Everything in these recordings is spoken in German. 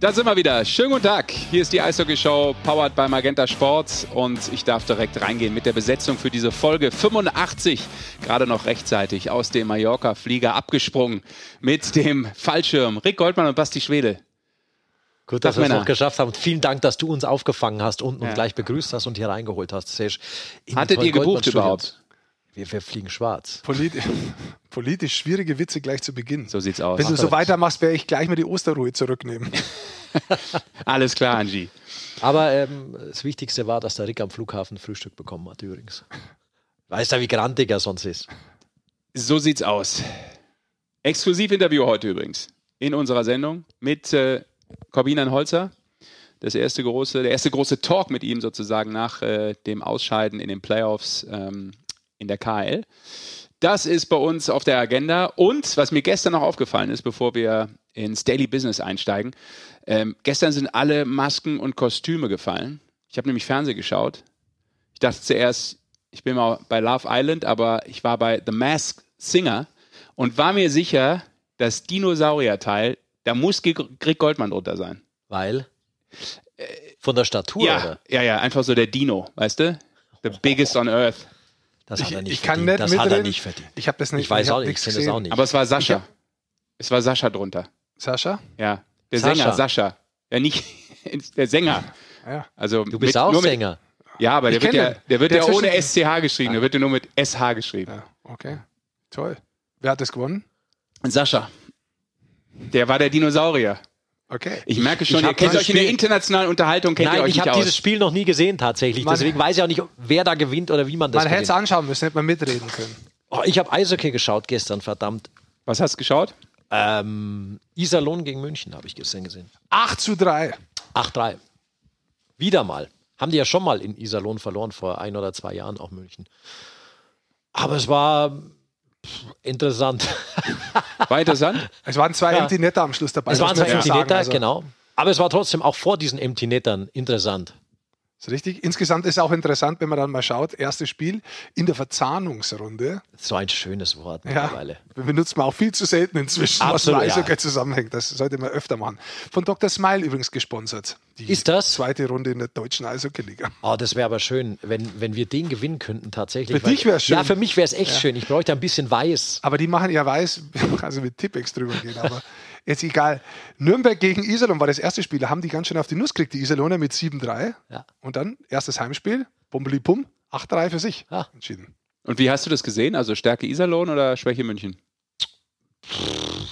Da sind wir wieder. Schönen guten Tag. Hier ist die Eishockey-Show, powered by Magenta Sports. Und ich darf direkt reingehen mit der Besetzung für diese Folge 85. Gerade noch rechtzeitig aus dem Mallorca-Flieger abgesprungen mit dem Fallschirm. Rick Goldmann und Basti Schwede. Gut, dass wir es noch geschafft haben. Vielen Dank, dass du uns aufgefangen hast unten ja. und gleich begrüßt hast und hier reingeholt hast. Hattet ihr gebucht überhaupt? Wir, wir fliegen schwarz. Politi politisch schwierige Witze gleich zu Beginn. So sieht's aus. Wenn du so weitermachst, werde ich gleich mal die Osterruhe zurücknehmen. Alles klar, Angie. Aber ähm, das Wichtigste war, dass der Rick am Flughafen Frühstück bekommen hat, übrigens. Weißt du, wie grantig er sonst ist? So sieht's aus. Exklusivinterview heute übrigens in unserer Sendung mit äh, Corbinan Holzer. Das erste große, der erste große Talk mit ihm sozusagen nach äh, dem Ausscheiden in den Playoffs ähm, in der KL. Das ist bei uns auf der Agenda. Und was mir gestern noch aufgefallen ist, bevor wir ins Daily Business einsteigen, ähm, gestern sind alle Masken und Kostüme gefallen. Ich habe nämlich Fernsehen geschaut. Ich dachte zuerst, ich bin mal bei Love Island, aber ich war bei The Mask Singer und war mir sicher, das Dinosaurier-Teil, da muss Greg Goldmann drunter sein. Weil? Von der Statur, ja, oder? Ja, ja, einfach so der Dino, weißt du? The biggest on earth. Das hat er nicht ich, ich kann verdient. nicht das mitreden. hat er nicht verdient. Ich habe das nicht. Ich weiß ich auch nicht, ich kenne das auch nicht. Aber es war Sascha. hab- Es war Sascha drunter. Sascha? Ja. Der Sascha. Sänger, Sascha. Ja, nicht der Sänger. Ja. Also Du bist mit, auch nur mit, Sänger. Ja, aber der wird ja, der wird Der ja ohne SCH geschrieben, der wird ja nur mit SH geschrieben. ja. Okay. Toll. Wer hat das gewonnen? Sascha. Der war der Dinosaurier. Okay. Ich merke ich schon, ihr hab kennt euch in der Spiel- internationalen Unterhaltung, kennt ihr Nein, euch ich habe dieses Spiel noch nie gesehen tatsächlich. Man- Deswegen weiß ich auch nicht, wer da gewinnt oder wie man das Man hätte es anschauen müssen, hätte man mitreden können. Oh, ich habe Eishockey geschaut gestern, verdammt. Was hast du geschaut? Ähm, Iserlohn gegen München habe ich gestern gesehen. 8 zu 3. 8-3. Wieder mal. Haben die ja schon mal in Iserlohn verloren, vor ein oder zwei Jahren, auch München. Aber es war interessant. War interessant? Es waren zwei Ja. Empty Netter am Schluss dabei. es waren zwei Empty. Netter, Also, genau. Aber es war trotzdem auch vor diesen Empty Nettern interessant. Ist richtig. Insgesamt ist auch interessant, wenn man dann mal schaut, erstes Spiel in der Verzahnungsrunde. So ein schönes Wort Ja, mittlerweile. benutzt man auch viel zu selten inzwischen, Absolut, was mit ja. Eishockey zusammenhängt. Das sollte man öfter machen. Von Dr. Smile übrigens gesponsert. Die Ist das? Zweite Runde in der deutschen Eishockey-Liga. Oh, das wäre aber schön, wenn, wenn wir den gewinnen könnten tatsächlich. Für dich wär's schön. Ja, für mich wäre es echt schön. Ich bräuchte ein bisschen weiß. Aber die machen ja weiß, also mit Tippex drüber gehen. Aber jetzt egal. Nürnberg gegen Iserlohn war das erste Spiel. Da haben die ganz schön auf die Nuss gekriegt, die Iserlohner mit 7-3. Ja. Und dann erstes Heimspiel, Bumbeli Pum, 8-3 für sich Ja. entschieden. Und wie hast du das gesehen? Also Stärke Iserlohn oder Schwäche München?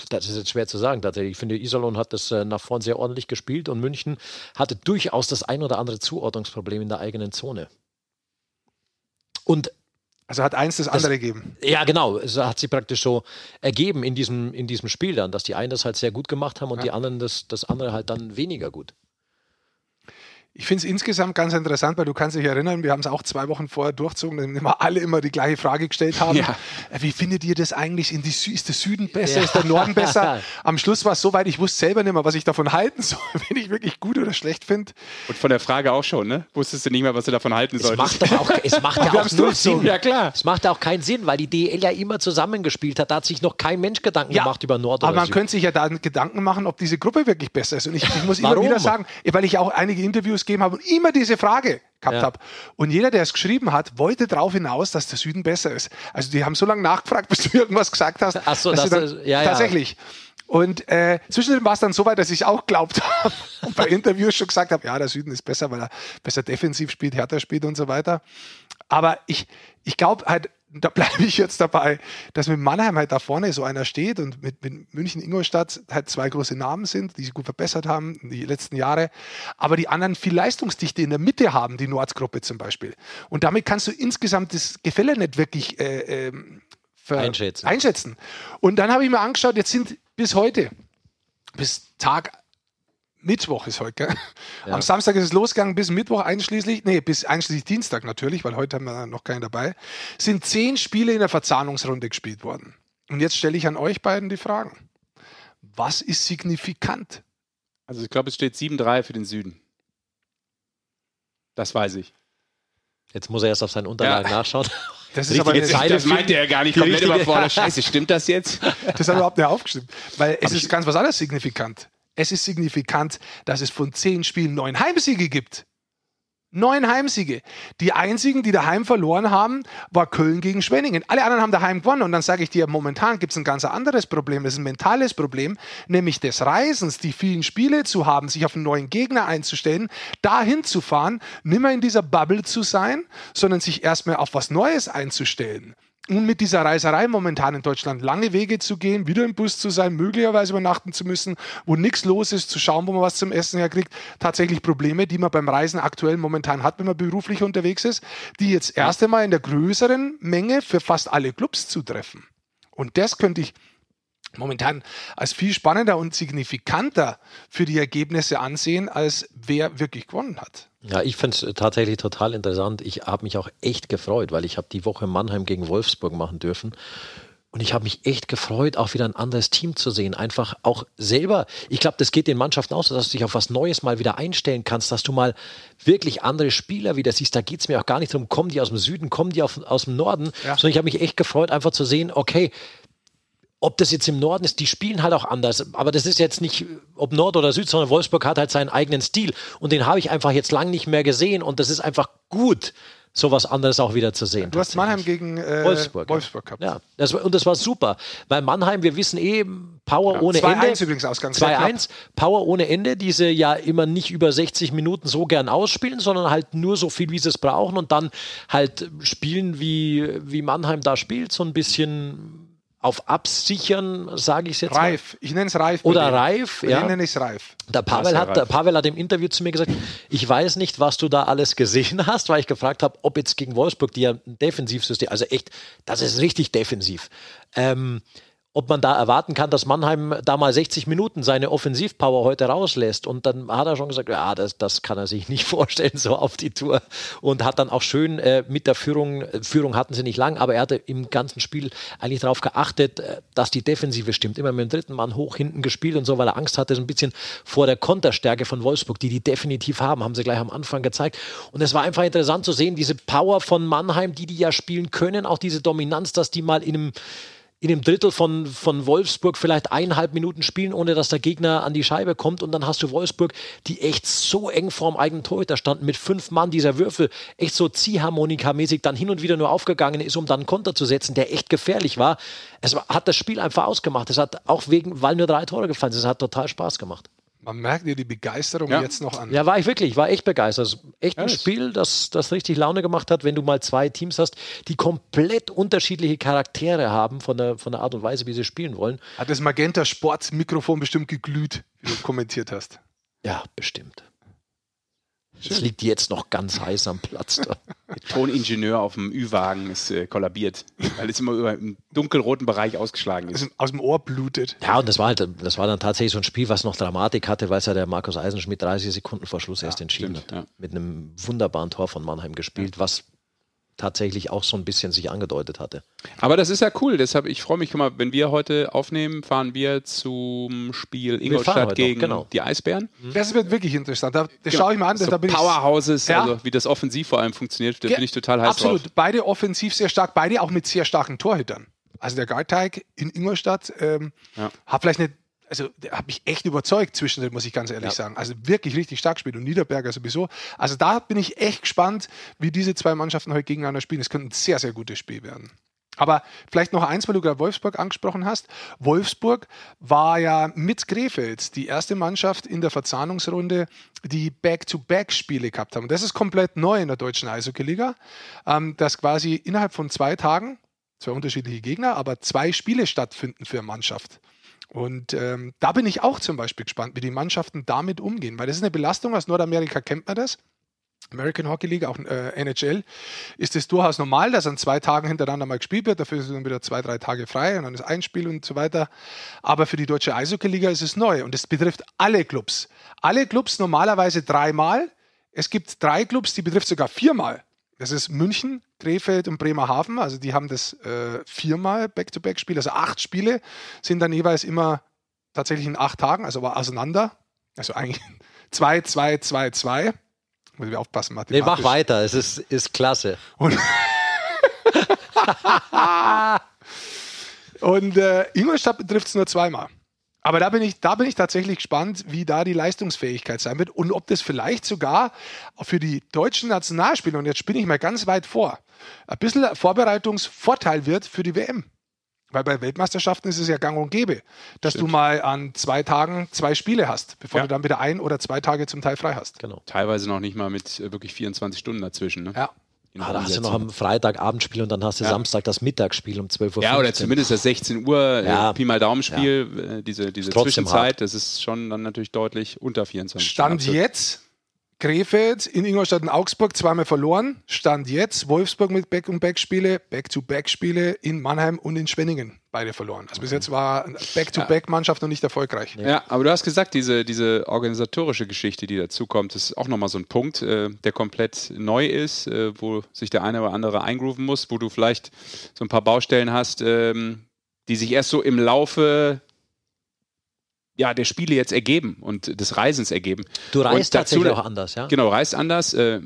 Das ist jetzt schwer zu sagen tatsächlich. Ich finde, Iserlohn hat das äh, nach vorn sehr ordentlich gespielt und München hatte durchaus das ein oder andere Zuordnungsproblem in der eigenen Zone. Und Also hat eins das andere gegeben. ja, genau, es hat sich praktisch so ergeben in diesem, in diesem Spiel dann, dass die einen das halt sehr gut gemacht haben und die anderen das, das andere halt dann weniger gut. Ich finde es insgesamt ganz interessant, weil du kannst dich erinnern, wir haben es auch zwei Wochen vorher durchzogen, dann immer alle immer die gleiche Frage gestellt haben. Ja. Äh, Wie findet ihr das eigentlich? In die Sü ist der Süden besser? Ja. Ist der Norden besser? Am Schluss war es so weit, ich wusste selber nicht mehr, was ich davon halten soll, wenn ich wirklich gut oder schlecht finde. Und von der Frage auch schon, ne? Wusstest du nicht mehr, was du davon halten Es solltest? macht doch auch, es macht ja Wir auch null. Sinn. Ja, klar. Es macht auch keinen Sinn, weil die DL ja immer zusammengespielt hat. Da hat sich noch kein Mensch Gedanken gemacht über Nord aber oder man Süd. könnte sich ja da Gedanken machen, ob diese Gruppe wirklich besser ist. Und ich, ich muss immer wieder sagen, weil ich auch einige Interviews gegeben habe und immer diese Frage gehabt Ja. habe. Und jeder, der es geschrieben hat, wollte darauf hinaus, dass der Süden besser ist. Also die haben so lange nachgefragt, bis du irgendwas gesagt hast. Ach so, dass das dann, ist- ja, ja. tatsächlich. Und äh, zwischendrin war es dann so weit, dass ich auch glaubt habe und bei Interviews schon gesagt habe, ja, der Süden ist besser, weil er besser defensiv spielt, härter spielt und so weiter. Aber ich, ich glaube halt, da bleibe ich jetzt dabei, dass mit Mannheim halt da vorne so einer steht und mit, mit München, Ingolstadt halt zwei große Namen sind, die sich gut verbessert haben in die letzten Jahre, aber die anderen viel Leistungsdichte in der Mitte haben, die Nordgruppe zum Beispiel. Und damit kannst du insgesamt das Gefälle nicht wirklich äh, ver- Einschätzen. einschätzen. Und dann habe ich mir angeschaut, jetzt sind bis heute, bis Tag Mittwoch ist heute, gell? Am Samstag ist es losgegangen, bis Mittwoch einschließlich, nee, bis einschließlich Dienstag natürlich, weil heute haben wir noch keinen dabei, sind zehn Spiele in der Verzahnungsrunde gespielt worden. Und jetzt stelle ich an euch beiden die Fragen. Was ist signifikant? Also ich glaube, es steht 7-3 für den Süden. Das weiß ich. Jetzt muss er erst auf seinen Unterlagen Ja. nachschauen. Das ist aber eine, das meinte er gar nicht komplett überfordert. Scheiße, stimmt das jetzt? das hat überhaupt nicht aufgestimmt. Weil es ist ganz was anderes signifikant. Es ist signifikant, dass es von zehn Spielen neun Heimsiege gibt. Neun Heimsiege. Die einzigen, die daheim verloren haben, war Köln gegen Schwenningen. Alle anderen haben daheim gewonnen. Und dann sage ich dir, momentan gibt es ein ganz anderes Problem. Das ist ein mentales Problem, nämlich des Reisens, die vielen Spiele zu haben, sich auf einen neuen Gegner einzustellen, dahin zu fahren, nimmer in dieser Bubble zu sein, sondern sich erstmal auf was Neues einzustellen. Und mit dieser Reiserei momentan in Deutschland lange Wege zu gehen, wieder im Bus zu sein, möglicherweise übernachten zu müssen, wo nichts los ist, zu schauen, wo man was zum Essen herkriegt, tatsächlich Probleme, die man beim Reisen aktuell momentan hat, wenn man beruflich unterwegs ist, die jetzt erst einmal in der größeren Menge für fast alle Clubs zutreffen. Und das könnte ich momentan als viel spannender und signifikanter für die Ergebnisse ansehen, als wer wirklich gewonnen hat. Ja, ich finde es tatsächlich total interessant. Ich habe mich auch echt gefreut, weil ich habe die Woche Mannheim gegen Wolfsburg machen dürfen. Und ich habe mich echt gefreut, auch wieder ein anderes Team zu sehen. Einfach auch selber. Ich glaube, das geht den Mannschaften aus, dass du dich auf was Neues mal wieder einstellen kannst, dass du mal wirklich andere Spieler wieder siehst. Da geht es mir auch gar nicht darum, kommen die aus dem Süden, kommen die auf, aus dem Norden, ja. sondern ich habe mich echt gefreut, einfach zu sehen, okay, ob das jetzt im Norden ist, die spielen halt auch anders. Aber das ist jetzt nicht, ob Nord oder Süd, sondern Wolfsburg hat halt seinen eigenen Stil. Und den habe ich einfach jetzt lang nicht mehr gesehen. Und das ist einfach gut, sowas anderes auch wieder zu sehen. Du hast Mannheim gegen äh, Wolfsburg, Wolfsburg gehabt. Ja, das, und das war super. Weil Mannheim, wir wissen eh, Power ja, ohne 2 Ende. 2-1 übrigens Ausgang. 2-1, Power ohne Ende, die sie ja immer nicht über 60 Minuten so gern ausspielen, sondern halt nur so viel, wie sie es brauchen und dann halt spielen, wie, wie Mannheim da spielt, so ein bisschen auf Absichern, sage ich jetzt Reif, mal. ich nenne es Reif. Oder Reif, ja. Ich nenne es Reif. Der Pavel, hat, der Pavel hat im Interview zu mir gesagt, ich weiß nicht, was du da alles gesehen hast, weil ich gefragt habe, ob jetzt gegen Wolfsburg, die ja ein Defensivsystem, also echt, das ist richtig defensiv. Ähm, ob man da erwarten kann, dass Mannheim da mal 60 Minuten seine Offensivpower heute rauslässt. Und dann hat er schon gesagt, ja, das, das kann er sich nicht vorstellen, so auf die Tour. Und hat dann auch schön äh, mit der Führung, Führung hatten sie nicht lang, aber er hatte im ganzen Spiel eigentlich darauf geachtet, äh, dass die Defensive stimmt. Immer mit dem dritten Mann hoch hinten gespielt und so, weil er Angst hatte, so ein bisschen vor der Konterstärke von Wolfsburg, die die definitiv haben, haben sie gleich am Anfang gezeigt. Und es war einfach interessant zu sehen, diese Power von Mannheim, die die ja spielen können, auch diese Dominanz, dass die mal in einem in dem Drittel von, von Wolfsburg vielleicht eineinhalb Minuten spielen, ohne dass der Gegner an die Scheibe kommt. Und dann hast du Wolfsburg, die echt so eng vorm eigenen Torhüter standen, mit fünf Mann dieser Würfel, echt so Ziehharmonika-mäßig dann hin und wieder nur aufgegangen ist, um dann Konter zu setzen, der echt gefährlich war. Es hat das Spiel einfach ausgemacht. Es hat auch wegen, weil nur drei Tore gefallen sind, es hat total Spaß gemacht. Man merkt dir die Begeisterung ja. jetzt noch an. Ja, war ich wirklich, war echt begeistert. Echt ein ja, Spiel, das, das richtig Laune gemacht hat, wenn du mal zwei Teams hast, die komplett unterschiedliche Charaktere haben von der, von der Art und Weise, wie sie spielen wollen. Hat das Magenta Sports Mikrofon bestimmt geglüht, wie du kommentiert hast? Ja, bestimmt. Es liegt jetzt noch ganz heiß am Platz da. Der Toningenieur auf dem Ü-Wagen ist äh, kollabiert, weil es immer über im dunkelroten Bereich ausgeschlagen ist. Aus dem Ohr blutet. Ja, und das war halt, das war dann tatsächlich so ein Spiel, was noch Dramatik hatte, weil es ja der Markus Eisenschmidt 30 Sekunden vor Schluss ja, erst entschieden stimmt, hat. Ja. Mit einem wunderbaren Tor von Mannheim gespielt, ja. was tatsächlich auch so ein bisschen sich angedeutet hatte. Aber das ist ja cool, deshalb ich freue mich, guck mal, wenn wir heute aufnehmen, fahren wir zum Spiel Ingolstadt gegen genau. die Eisbären. Mhm. Das wird wirklich interessant. Das genau. schaue ich mir an. So da bin Powerhouses, ja. also wie das offensiv vor allem funktioniert, da ja, bin ich total heiß Absolut, drauf. beide offensiv sehr stark, beide auch mit sehr starken Torhütern. Also der Garteig in Ingolstadt ähm, ja. hat vielleicht eine also der hat mich echt überzeugt zwischendrin, muss ich ganz ehrlich ja. sagen. Also wirklich richtig stark gespielt und Niederberger sowieso. Also da bin ich echt gespannt, wie diese zwei Mannschaften heute gegeneinander spielen. Es könnte ein sehr, sehr gutes Spiel werden. Aber vielleicht noch eins, weil du gerade Wolfsburg angesprochen hast. Wolfsburg war ja mit Krefeld die erste Mannschaft in der Verzahnungsrunde, die Back-to-Back-Spiele gehabt haben. Und das ist komplett neu in der deutschen Eishockey-Liga, ähm, dass quasi innerhalb von zwei Tagen, zwei unterschiedliche Gegner, aber zwei Spiele stattfinden für eine Mannschaft. Und ähm, da bin ich auch zum Beispiel gespannt, wie die Mannschaften damit umgehen, weil das ist eine Belastung. Aus Nordamerika kennt man das. American Hockey League, auch äh, NHL, ist es durchaus normal, dass an zwei Tagen hintereinander mal gespielt wird. Dafür sind dann wieder zwei, drei Tage frei und dann ist ein Spiel und so weiter. Aber für die deutsche Eishockey-Liga ist es neu und es betrifft alle Clubs. Alle Clubs normalerweise dreimal. Es gibt drei Clubs, die betrifft sogar viermal. Das ist München, Krefeld und Bremerhaven. Also die haben das äh, viermal Back-to-Back-Spiel. Also acht Spiele sind dann jeweils immer tatsächlich in acht Tagen, also aber auseinander. Also eigentlich zwei, zwei, zwei, zwei. Muss ich aufpassen, Nee, mach weiter, es ist, ist klasse. Und, und äh, Ingolstadt betrifft es nur zweimal. Aber da bin ich, da bin ich tatsächlich gespannt, wie da die Leistungsfähigkeit sein wird und ob das vielleicht sogar für die deutschen Nationalspieler, und jetzt spinne ich mal ganz weit vor, ein bisschen Vorbereitungsvorteil wird für die WM. Weil bei Weltmeisterschaften ist es ja gang und gäbe, dass Stimmt. du mal an zwei Tagen zwei Spiele hast, bevor ja. du dann wieder ein oder zwei Tage zum Teil frei hast. Genau. Teilweise noch nicht mal mit äh, wirklich 24 Stunden dazwischen. Ne? Ja. Ah, da hast du noch am Freitagabendspiel und dann hast du ja. Samstag das Mittagsspiel um 12 Uhr. Ja, oder zumindest das 16 Uhr äh, ja. Pi mal Daumenspiel, ja. Äh, diese, diese Zwischenzeit, hart. das ist schon dann natürlich deutlich unter 24 Stand jetzt Krefeld in Ingolstadt und Augsburg zweimal verloren. Stand jetzt Wolfsburg mit Back-and-Back-Spiele, Back-to-Back-Spiele in Mannheim und in Schwenningen. Beide verloren. Also bis jetzt war Back-to-Back-Mannschaft noch nicht erfolgreich. Ja, aber du hast gesagt, diese, diese organisatorische Geschichte, die dazu kommt, ist auch nochmal so ein Punkt, äh, der komplett neu ist, äh, wo sich der eine oder andere eingrooven muss, wo du vielleicht so ein paar Baustellen hast, ähm, die sich erst so im Laufe ja, der Spiele jetzt ergeben und des Reisens ergeben. Du reist dazu, tatsächlich auch anders, ja? Genau, reist anders. Äh,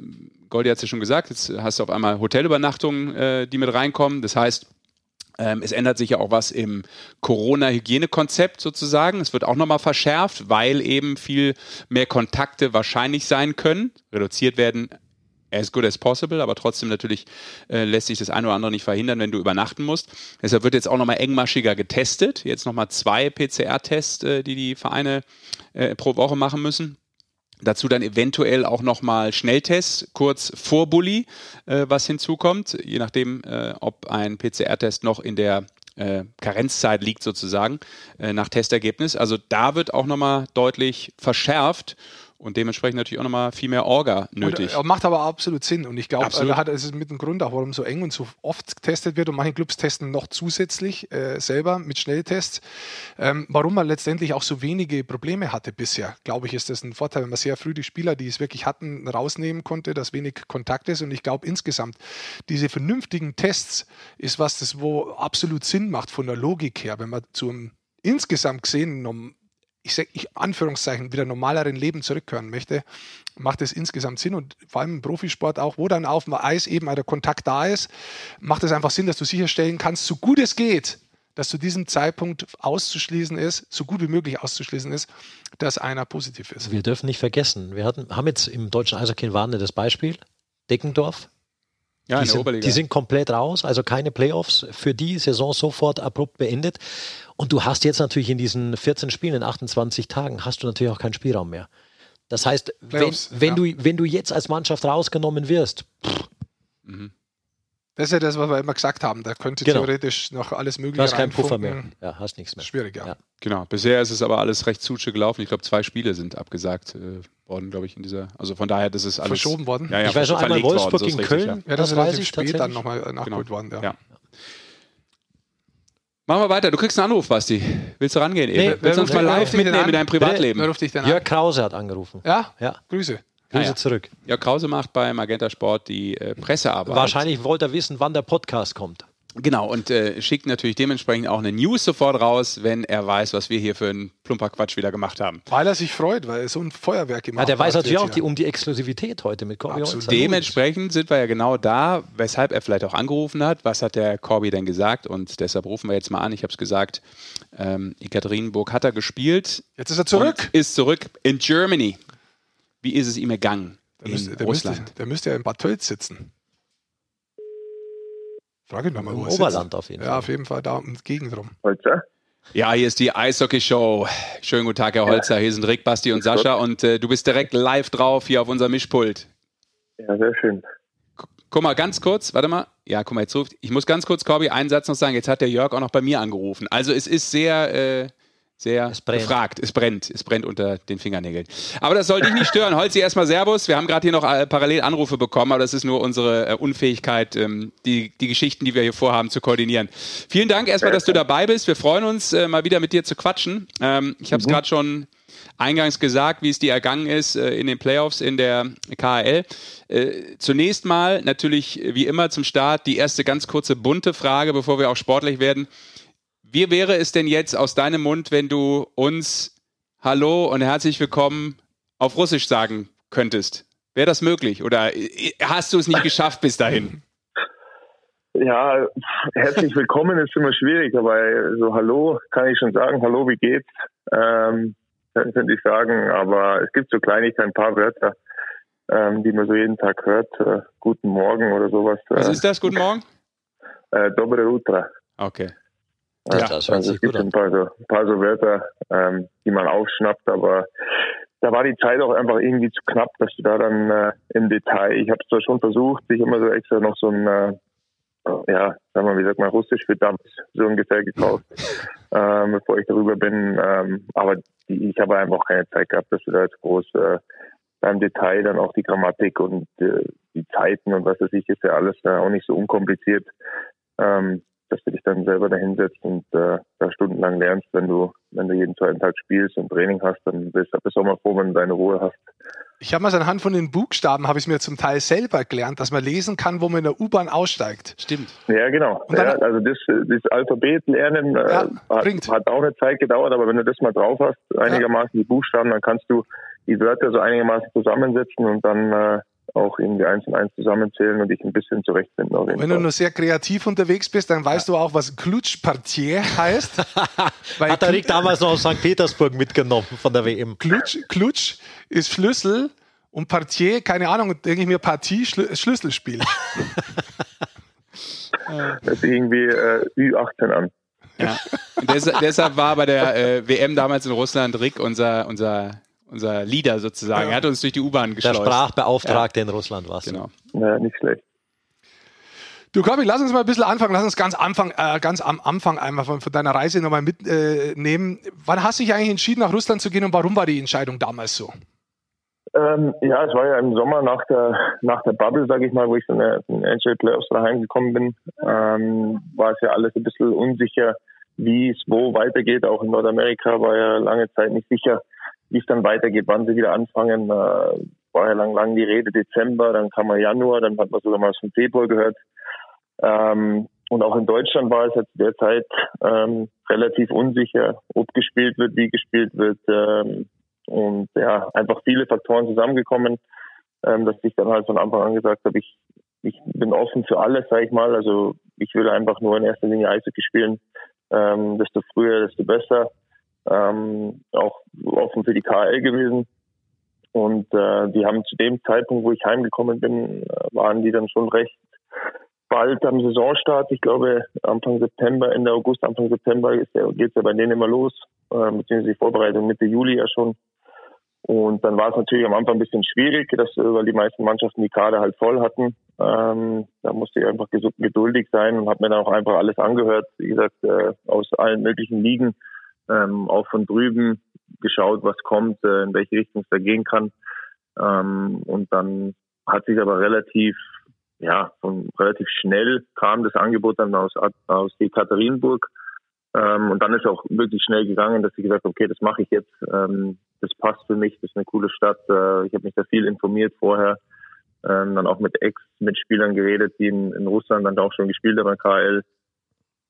Goldi hat es ja schon gesagt, jetzt hast du auf einmal Hotelübernachtungen, äh, die mit reinkommen. Das heißt, ähm, es ändert sich ja auch was im Corona-Hygienekonzept sozusagen. Es wird auch nochmal verschärft, weil eben viel mehr Kontakte wahrscheinlich sein können, reduziert werden as good as possible, aber trotzdem natürlich äh, lässt sich das eine oder andere nicht verhindern, wenn du übernachten musst. Deshalb wird jetzt auch nochmal engmaschiger getestet. Jetzt nochmal zwei PCR-Tests, äh, die die Vereine äh, pro Woche machen müssen. Dazu dann eventuell auch nochmal Schnelltests kurz vor Bulli, äh, was hinzukommt, je nachdem, äh, ob ein PCR-Test noch in der äh, Karenzzeit liegt sozusagen nach Testergebnis. Also da wird auch nochmal deutlich verschärft und dementsprechend natürlich auch nochmal viel mehr Orga nötig. Und, äh, macht aber absolut Sinn. Und ich glaube, äh, da hat es mit dem Grund auch, warum so eng und so oft getestet wird. Und manche Clubs testen noch zusätzlich äh, selber mit Schnelltests. Ähm, warum man letztendlich auch so wenige Probleme hatte bisher, glaube ich, ist das ein Vorteil, wenn man sehr früh die Spieler, die es wirklich hatten, rausnehmen konnte, dass wenig Kontakt ist. Und ich glaube insgesamt, diese vernünftigen Tests ist was, das wo absolut Sinn macht von der Logik her, wenn man zum insgesamt gesehen ich ich Anführungszeichen, wieder normaleren Leben zurückkehren möchte, macht es insgesamt Sinn und vor allem im Profisport auch, wo dann auf dem Eis eben der Kontakt da ist, macht es einfach Sinn, dass du sicherstellen kannst, so gut es geht, dass zu diesem Zeitpunkt auszuschließen ist, so gut wie möglich auszuschließen ist, dass einer positiv ist. Wir dürfen nicht vergessen, wir hatten, haben jetzt im deutschen Eishockey in Warne das Beispiel, Deckendorf, ja, die, sind, die sind komplett raus, also keine Playoffs für die Saison sofort abrupt beendet. Und du hast jetzt natürlich in diesen 14 Spielen, in 28 Tagen, hast du natürlich auch keinen Spielraum mehr. Das heißt, Playoffs, wenn, wenn ja. du, wenn du jetzt als Mannschaft rausgenommen wirst, mhm. Das ist ja das, was wir immer gesagt haben. Da könnte genau. theoretisch noch alles Mögliche Du hast keinen Puffer mehr. Ja, hast nichts mehr. Schwierig, ja. ja. Genau. Bisher ist es aber alles recht zutsche gelaufen. Ich glaube, zwei Spiele sind abgesagt äh, worden, glaube ich, in dieser. Also von daher, das ist alles. Verschoben worden. Ja, ja, ich weiß noch einmal Wolfsburg gegen Köln. Ja, ja das, das weiß ich spät dann nochmal nachgeholt genau. worden. Ja. Machen wir weiter. Du kriegst einen Anruf, Basti. Willst du rangehen? Nee, Willst du uns mal live mitnehmen in deinem Privatleben? Jörg Krause hat angerufen. Ja? Ja. Grüße. Grüße ja, zurück. Ja, Krause macht bei Magenta Sport die äh, Pressearbeit. Wahrscheinlich wollte er wissen, wann der Podcast kommt. Genau, und äh, schickt natürlich dementsprechend auch eine News sofort raus, wenn er weiß, was wir hier für einen plumper Quatsch wieder gemacht haben. Weil er sich freut, weil er so ein Feuerwerk gemacht hat. Ja, der weiß natürlich auch die, um die Exklusivität heute mit Corby. Dementsprechend sind wir ja genau da, weshalb er vielleicht auch angerufen hat. Was hat der Corby denn gesagt? Und deshalb rufen wir jetzt mal an. Ich habe es gesagt, ähm, Ekaterinburg hat er gespielt. Jetzt ist er zurück. Ist zurück in Germany. Wie ist es ihm ergangen der in müsste, der Russland? Müsste, der müsste ja in Bad Tölz sitzen. Frage ihn nochmal, wo Im Oberland auf jeden Fall. Ja, auf jeden Fall da um die Gegend rum. Holzer? Ja, hier ist die Eishockey-Show. Schönen guten Tag, Herr Holzer. Ja. Hier sind Rick, Basti und Sascha und äh, du bist direkt live drauf hier auf unserem Mischpult. Ja, sehr schön. Guck mal, ganz kurz, warte mal. Ja, guck mal, jetzt ruft, ich muss ganz kurz, Corby, einen Satz noch sagen. Jetzt hat der Jörg auch noch bei mir angerufen. Also es ist sehr, äh, sehr es gefragt. Es brennt. Es brennt unter den Fingernägeln. Aber das soll dich nicht stören. Holzi, erstmal Servus. Wir haben gerade hier noch äh, parallel Anrufe bekommen, aber das ist nur unsere äh, Unfähigkeit, ähm, die, die Geschichten, die wir hier vorhaben, zu koordinieren. Vielen Dank erstmal, dass du dabei bist. Wir freuen uns, äh, mal wieder mit dir zu quatschen. Ähm, ich habe es mhm. gerade schon eingangs gesagt, wie es dir ergangen ist äh, in den Playoffs in der KHL. Äh, zunächst mal natürlich wie immer zum Start die erste ganz kurze bunte Frage, bevor wir auch sportlich werden. Wie wäre es denn jetzt aus deinem Mund, wenn du uns Hallo und herzlich willkommen auf Russisch sagen könntest? Wäre das möglich oder äh, hast du es nicht geschafft bis dahin? Ja, herzlich willkommen ist immer schwierig, aber so Hallo kann ich schon sagen. Hallo, wie geht's? Ähm, könnte ich sagen, aber es gibt so Kleinigkeiten, ein paar Wörter, ähm, die man so jeden Tag hört. Äh, guten Morgen oder sowas. Was ist das? Guten Morgen? Äh, Dobre Utra. Okay. Ja, das also es gibt ein paar, so, ein paar so Wörter, ähm, die man aufschnappt, aber da war die Zeit auch einfach irgendwie zu knapp, dass du da dann äh, im Detail, ich habe es zwar schon versucht, sich immer so extra noch so ein, äh, ja, sagen wir, wie sagt man, russisch für Dumps so ungefähr gekauft, ähm, bevor ich darüber bin. Ähm, aber die, ich habe einfach keine Zeit gehabt, dass du da jetzt groß äh, im Detail dann auch die Grammatik und äh, die Zeiten und was weiß ich, ist ja alles äh, auch nicht so unkompliziert. Ähm, dass du dich dann selber dahinsetzt und äh, da stundenlang lernst, wenn du, wenn du jeden zweiten Tag spielst und Training hast, dann bist du auch mal froh, wenn du deine Ruhe hast. Ich habe mal so anhand von den Buchstaben, habe ich mir zum Teil selber gelernt, dass man lesen kann, wo man in der U-Bahn aussteigt. Stimmt. Ja, genau. Ja, also das, das Alphabet lernen äh, ja, hat, hat, auch eine Zeit gedauert, aber wenn du das mal drauf hast, einigermaßen ja. die Buchstaben, dann kannst du die Wörter so einigermaßen zusammensetzen und dann äh, auch irgendwie eins und eins zusammenzählen und dich ein bisschen zurechtfinden. Wenn Fall. du nur sehr kreativ unterwegs bist, dann weißt ja. du auch, was Klutschpartier heißt. Hat der Rick damals noch aus St. Petersburg mitgenommen von der WM. Klutsch, Klutsch ist Schlüssel und Partier, keine Ahnung, denke ich mir, Partie, Schlüsselspiel. das ist irgendwie äh, Ü18 an. Ja. Deshalb, deshalb war bei der äh, WM damals in Russland Rick unser, unser unser Leader sozusagen. Ja. Er hat uns durch die U-Bahn geschleust. Der Sprachbeauftragte ja. in Russland war Genau. Ja, nicht schlecht. Du, Kobi, lass uns mal ein bisschen anfangen. Lass uns ganz, Anfang, äh, ganz am Anfang einmal von, von deiner Reise nochmal mitnehmen. Äh, Wann hast du dich eigentlich entschieden, nach Russland zu gehen und warum war die Entscheidung damals so? Ähm, ja, es war ja im Sommer nach der, nach der Bubble, sage ich mal, wo ich in den NHL Playoffs daheim gekommen bin, ähm, war es ja alles ein bisschen unsicher, wie es wo weitergeht. Auch in Nordamerika war ja lange Zeit nicht sicher, wie es dann weitergeht, wann sie wieder anfangen. Äh, war ja lang, lang die Rede Dezember, dann kam mal Januar, dann hat man sogar mal vom Februar gehört. Ähm, und auch in Deutschland war es jetzt derzeit ähm, relativ unsicher, ob gespielt wird, wie gespielt wird. Ähm, und ja, einfach viele Faktoren zusammengekommen, ähm, dass ich dann halt von Anfang an gesagt habe, ich, ich bin offen für alles, sage ich mal. Also ich will einfach nur in erster Linie Eishockey spielen. Ähm, desto früher, desto besser ähm, auch offen für die KL gewesen. Und äh, die haben zu dem Zeitpunkt, wo ich heimgekommen bin, äh, waren die dann schon recht bald am Saisonstart. Ich glaube, Anfang September, Ende August, Anfang September geht es ja bei denen immer los, äh, beziehungsweise die Vorbereitung Mitte Juli ja schon. Und dann war es natürlich am Anfang ein bisschen schwierig, dass, weil die meisten Mannschaften die Kader halt voll hatten. Ähm, da musste ich einfach geduldig sein und habe mir dann auch einfach alles angehört, wie gesagt, äh, aus allen möglichen Ligen ähm, auch von drüben geschaut, was kommt, äh, in welche Richtung es da gehen kann. Ähm, und dann hat sich aber relativ, ja, von, relativ schnell kam das Angebot dann aus, aus Ekaterinburg. Ähm, und dann ist auch wirklich schnell gegangen, dass ich gesagt habe, okay, das mache ich jetzt. Ähm, das passt für mich, das ist eine coole Stadt. Äh, ich habe mich da viel informiert vorher. Ähm, dann auch mit Ex-Mitspielern geredet, die in, in Russland dann auch schon gespielt haben, KL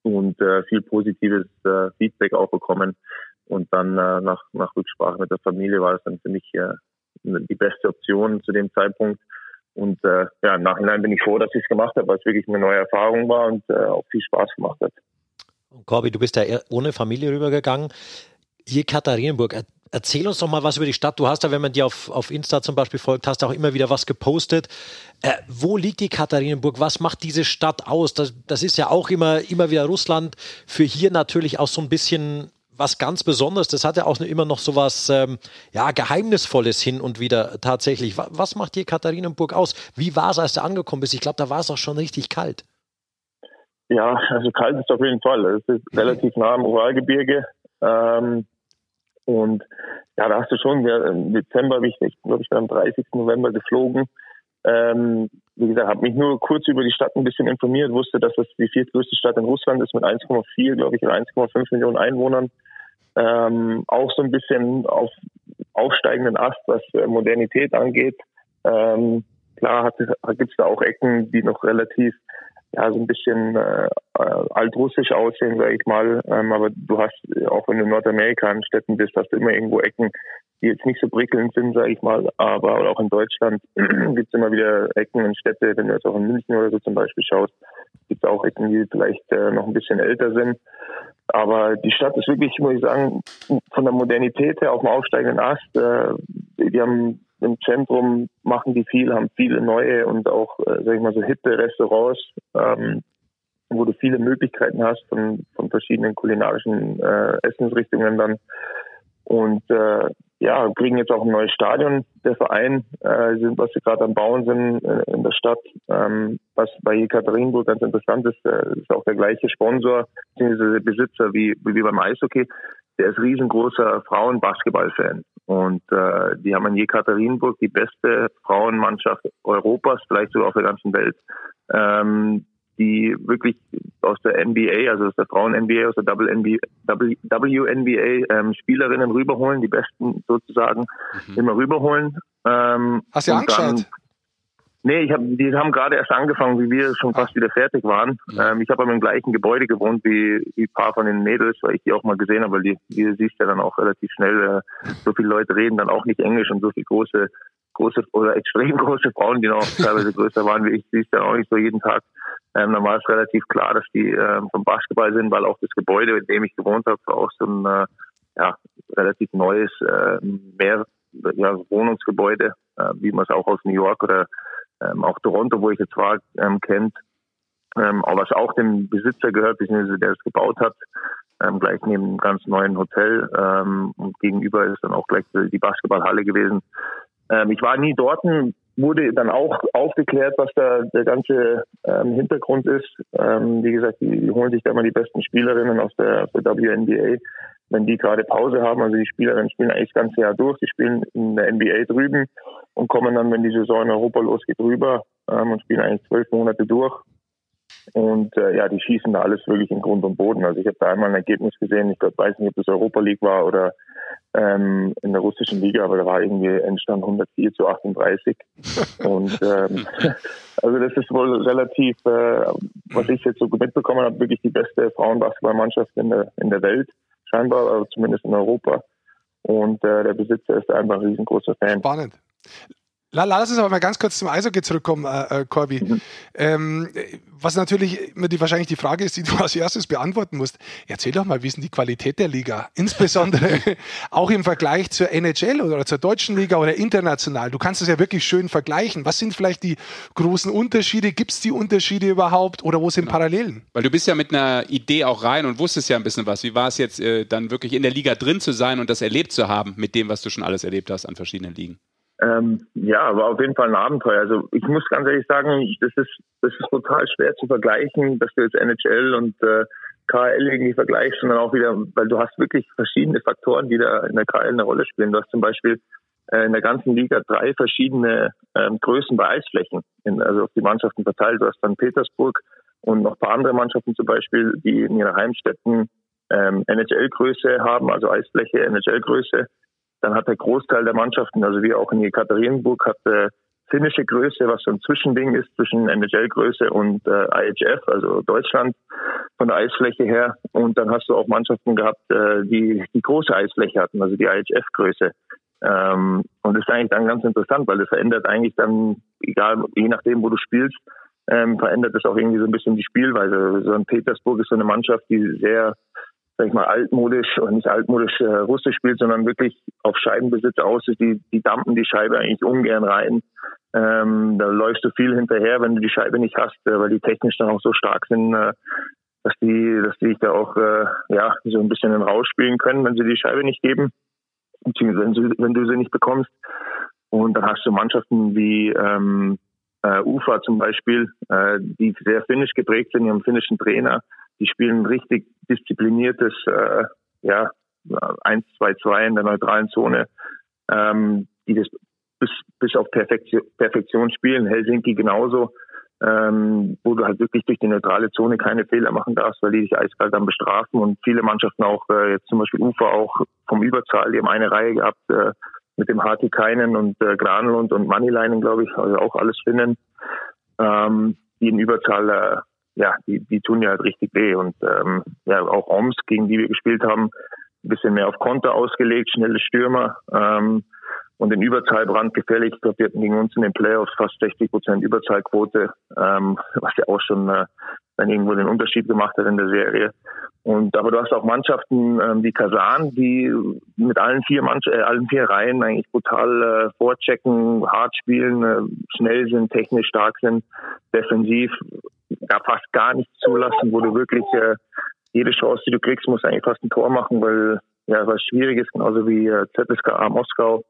und äh, viel positives äh, Feedback auch bekommen. Und dann äh, nach, nach Rücksprache mit der Familie war es dann für mich äh, die beste Option zu dem Zeitpunkt. Und äh, ja, im Nachhinein bin ich froh, dass ich es gemacht habe, weil es wirklich eine neue Erfahrung war und äh, auch viel Spaß gemacht hat. Corby, du bist ja ohne Familie rübergegangen. Hier Katharinenburg, Erzähl uns doch mal was über die Stadt. Du hast ja, wenn man dir auf, auf Insta zum Beispiel folgt, hast auch immer wieder was gepostet. Äh, wo liegt die Katharinenburg? Was macht diese Stadt aus? Das, das ist ja auch immer, immer wieder Russland. Für hier natürlich auch so ein bisschen was ganz Besonderes. Das hat ja auch immer noch so was ähm, ja, Geheimnisvolles hin und wieder tatsächlich. Was, was macht die Katharinenburg aus? Wie war es, als du angekommen bist? Ich glaube, da war es auch schon richtig kalt. Ja, also kalt ist auf jeden Fall. Es ist relativ nah am Uralgebirge. Ähm, und ja, da hast du schon, ja, im Dezember habe ich, glaube, ich bin am 30. November geflogen. Ähm, wie gesagt, habe mich nur kurz über die Stadt ein bisschen informiert, wusste, dass das die viertgrößte Stadt in Russland ist mit 1,4, glaube ich, oder 1,5 Millionen Einwohnern. Ähm, auch so ein bisschen auf aufsteigenden Ast, was äh, Modernität angeht. Ähm, klar gibt es da auch Ecken, die noch relativ ja, so ein bisschen äh, äh, altrussisch aussehen, sage ich mal. Ähm, aber du hast, äh, auch wenn du in Nordamerika in Städten bist, hast du immer irgendwo Ecken, die jetzt nicht so prickelnd sind, sage ich mal. Aber auch in Deutschland gibt es immer wieder Ecken und Städte, wenn du jetzt auch in München oder so zum Beispiel schaust, gibt auch Ecken, die vielleicht äh, noch ein bisschen älter sind. Aber die Stadt ist wirklich, muss ich sagen, von der Modernität her auf dem aufsteigenden Ast. Äh, die haben im Zentrum machen die viel, haben viele neue und auch, äh, sag ich mal, so hippe Restaurants, ähm, wo du viele Möglichkeiten hast von, von verschiedenen kulinarischen äh, Essensrichtungen dann. Und äh, ja, kriegen jetzt auch ein neues Stadion. Der Verein, äh, sind, was sie gerade am Bauen sind äh, in der Stadt, ähm, was bei Jekaterinburg ganz interessant ist, äh, ist auch der gleiche Sponsor, beziehungsweise Besitzer wie, wie beim Eishockey. Der ist riesengroßer Frauenbasketball-Fan. Und äh, die haben in Jekaterinburg die beste Frauenmannschaft Europas, vielleicht sogar auf der ganzen Welt. Ähm, die wirklich aus der NBA, also aus der Frauen-NBA, aus der WNBA ähm, Spielerinnen rüberholen, die besten sozusagen mhm. immer rüberholen. Ähm, Hast du angeschaut? Nee, ich hab, die haben gerade erst angefangen, wie wir schon fast wieder fertig waren. Ja. Ähm, ich habe aber im gleichen Gebäude gewohnt wie, wie ein paar von den Mädels, weil ich die auch mal gesehen habe, weil die, die siehst ja dann auch relativ schnell, äh, so viele Leute reden dann auch nicht Englisch und so viele große, große oder extrem große Frauen, die noch teilweise größer waren wie ich, siehst dann auch nicht so jeden Tag. Ähm, dann war es relativ klar, dass die ähm, vom Basketball sind, weil auch das Gebäude, in dem ich gewohnt habe, war auch so ein äh, ja, relativ neues äh, mehr ja, Wohnungsgebäude, äh, wie man es auch aus New York oder ähm, auch Toronto, wo ich jetzt war, ähm, kennt. Ähm, aber was auch dem Besitzer gehört, beziehungsweise der es gebaut hat, ähm, gleich neben einem ganz neuen Hotel. Ähm, und gegenüber ist dann auch gleich die Basketballhalle gewesen. Ähm, ich war nie dort, wurde dann auch aufgeklärt, was da der ganze ähm, Hintergrund ist. Ähm, wie gesagt, die, holen sich da mal die besten Spielerinnen aus der, aus der WNBA, wenn die gerade Pause haben. Also die Spielerinnen spielen eigentlich das ganze Jahr durch. Die spielen in der NBA drüben und kommen dann, wenn die Saison in Europa losgeht, rüber ähm, und spielen eigentlich zwölf Monate durch. Und äh, ja, die schießen da alles wirklich in Grund und Boden. Also ich habe da einmal ein Ergebnis gesehen, ich glaub, weiß nicht, ob das Europa League war oder ähm, in der russischen Liga, aber da war irgendwie Endstand 104 zu 38. Und ähm, also das ist wohl relativ, äh, was ich jetzt so mitbekommen habe, wirklich die beste Frauenbasketballmannschaft in der, in der Welt, scheinbar, aber zumindest in Europa. Und äh, der Besitzer ist einfach ein riesengroßer Fan. Spannend. Lass uns aber mal ganz kurz zum Eishockey zurückkommen, äh, äh, Corby. Mhm. Ähm, was natürlich immer die, wahrscheinlich die Frage ist, die du als erstes beantworten musst. Erzähl doch mal, wie ist denn die Qualität der Liga? Insbesondere auch im Vergleich zur NHL oder zur deutschen Liga oder international. Du kannst es ja wirklich schön vergleichen. Was sind vielleicht die großen Unterschiede? Gibt es die Unterschiede überhaupt oder wo sind genau. Parallelen? Weil du bist ja mit einer Idee auch rein und wusstest ja ein bisschen was. Wie war es jetzt äh, dann wirklich in der Liga drin zu sein und das erlebt zu haben mit dem, was du schon alles erlebt hast an verschiedenen Ligen? Ähm, ja, war auf jeden Fall ein Abenteuer. Also ich muss ganz ehrlich sagen, das ist, das ist total schwer zu vergleichen, dass du jetzt NHL und äh, KL irgendwie vergleichst, sondern auch wieder, weil du hast wirklich verschiedene Faktoren, die da in der KL eine Rolle spielen. Du hast zum Beispiel äh, in der ganzen Liga drei verschiedene ähm, Größen bei Eisflächen, in, also auf die Mannschaften verteilt. Du hast dann Petersburg und noch ein paar andere Mannschaften zum Beispiel, die in ihren Heimstätten ähm, NHL-Größe haben, also Eisfläche, NHL-Größe dann hat der Großteil der Mannschaften, also wie auch in Jekaterinburg, hat äh, finnische Größe, was so ein Zwischending ist zwischen NHL-Größe und äh, IHF, also Deutschland von der Eisfläche her. Und dann hast du auch Mannschaften gehabt, äh, die die große Eisfläche hatten, also die IHF-Größe. Ähm, und das ist eigentlich dann ganz interessant, weil das verändert eigentlich dann, egal, je nachdem, wo du spielst, ähm, verändert das auch irgendwie so ein bisschen die Spielweise. So ein Petersburg ist so eine Mannschaft, die sehr sag ich mal, altmodisch oder nicht altmodisch äh, russisch spielt, sondern wirklich auf Scheibenbesitz aus ist. Die, die dampen die Scheibe eigentlich ungern rein. Ähm, da läufst du viel hinterher, wenn du die Scheibe nicht hast, äh, weil die technisch dann auch so stark sind, äh, dass die, dass die dich da auch äh, ja so ein bisschen in Rausch spielen können, wenn sie die Scheibe nicht geben, beziehungsweise wenn, sie, wenn du sie nicht bekommst. Und dann hast du Mannschaften wie ähm, äh, UFA zum Beispiel, äh, die sehr finnisch geprägt sind, ihrem finnischen Trainer, die spielen richtig diszipliniertes äh, ja, 1-2-2 in der neutralen Zone, ähm, die das bis, bis auf Perfektion, Perfektion spielen. Helsinki genauso, ähm, wo du halt wirklich durch die neutrale Zone keine Fehler machen darfst, weil die dich eiskalt dann bestrafen und viele Mannschaften auch, äh, jetzt zum Beispiel Ufer auch vom Überzahl, die haben eine Reihe gehabt äh, mit dem Hartikainen und äh, Granlund und Moneyleinen, glaube ich, also auch alles Finnen, ähm, die in Überzahl äh, ja, die, die tun ja halt richtig weh. Und ähm, ja, auch Oms, gegen die wir gespielt haben, ein bisschen mehr auf Konter ausgelegt, schnelle Stürmer ähm, und in Überzahl brandgefährlich. Ich glaube, wir hatten gegen uns in den Playoffs fast 60 Prozent Überzahlquote, ähm, was ja auch schon äh, dann irgendwo den Unterschied gemacht hat in der Serie. Und aber du hast auch Mannschaften ähm, wie Kasan, die mit allen vier Mannschaft, äh, allen vier Reihen eigentlich brutal äh, vorchecken, hart spielen, äh, schnell sind, technisch stark sind, defensiv da fast gar nichts zulassen, wo du wirklich äh, jede Chance, die du kriegst, musst eigentlich fast ein Tor machen, weil ja was schwierig ist, genauso wie äh, ZSKA Moskau,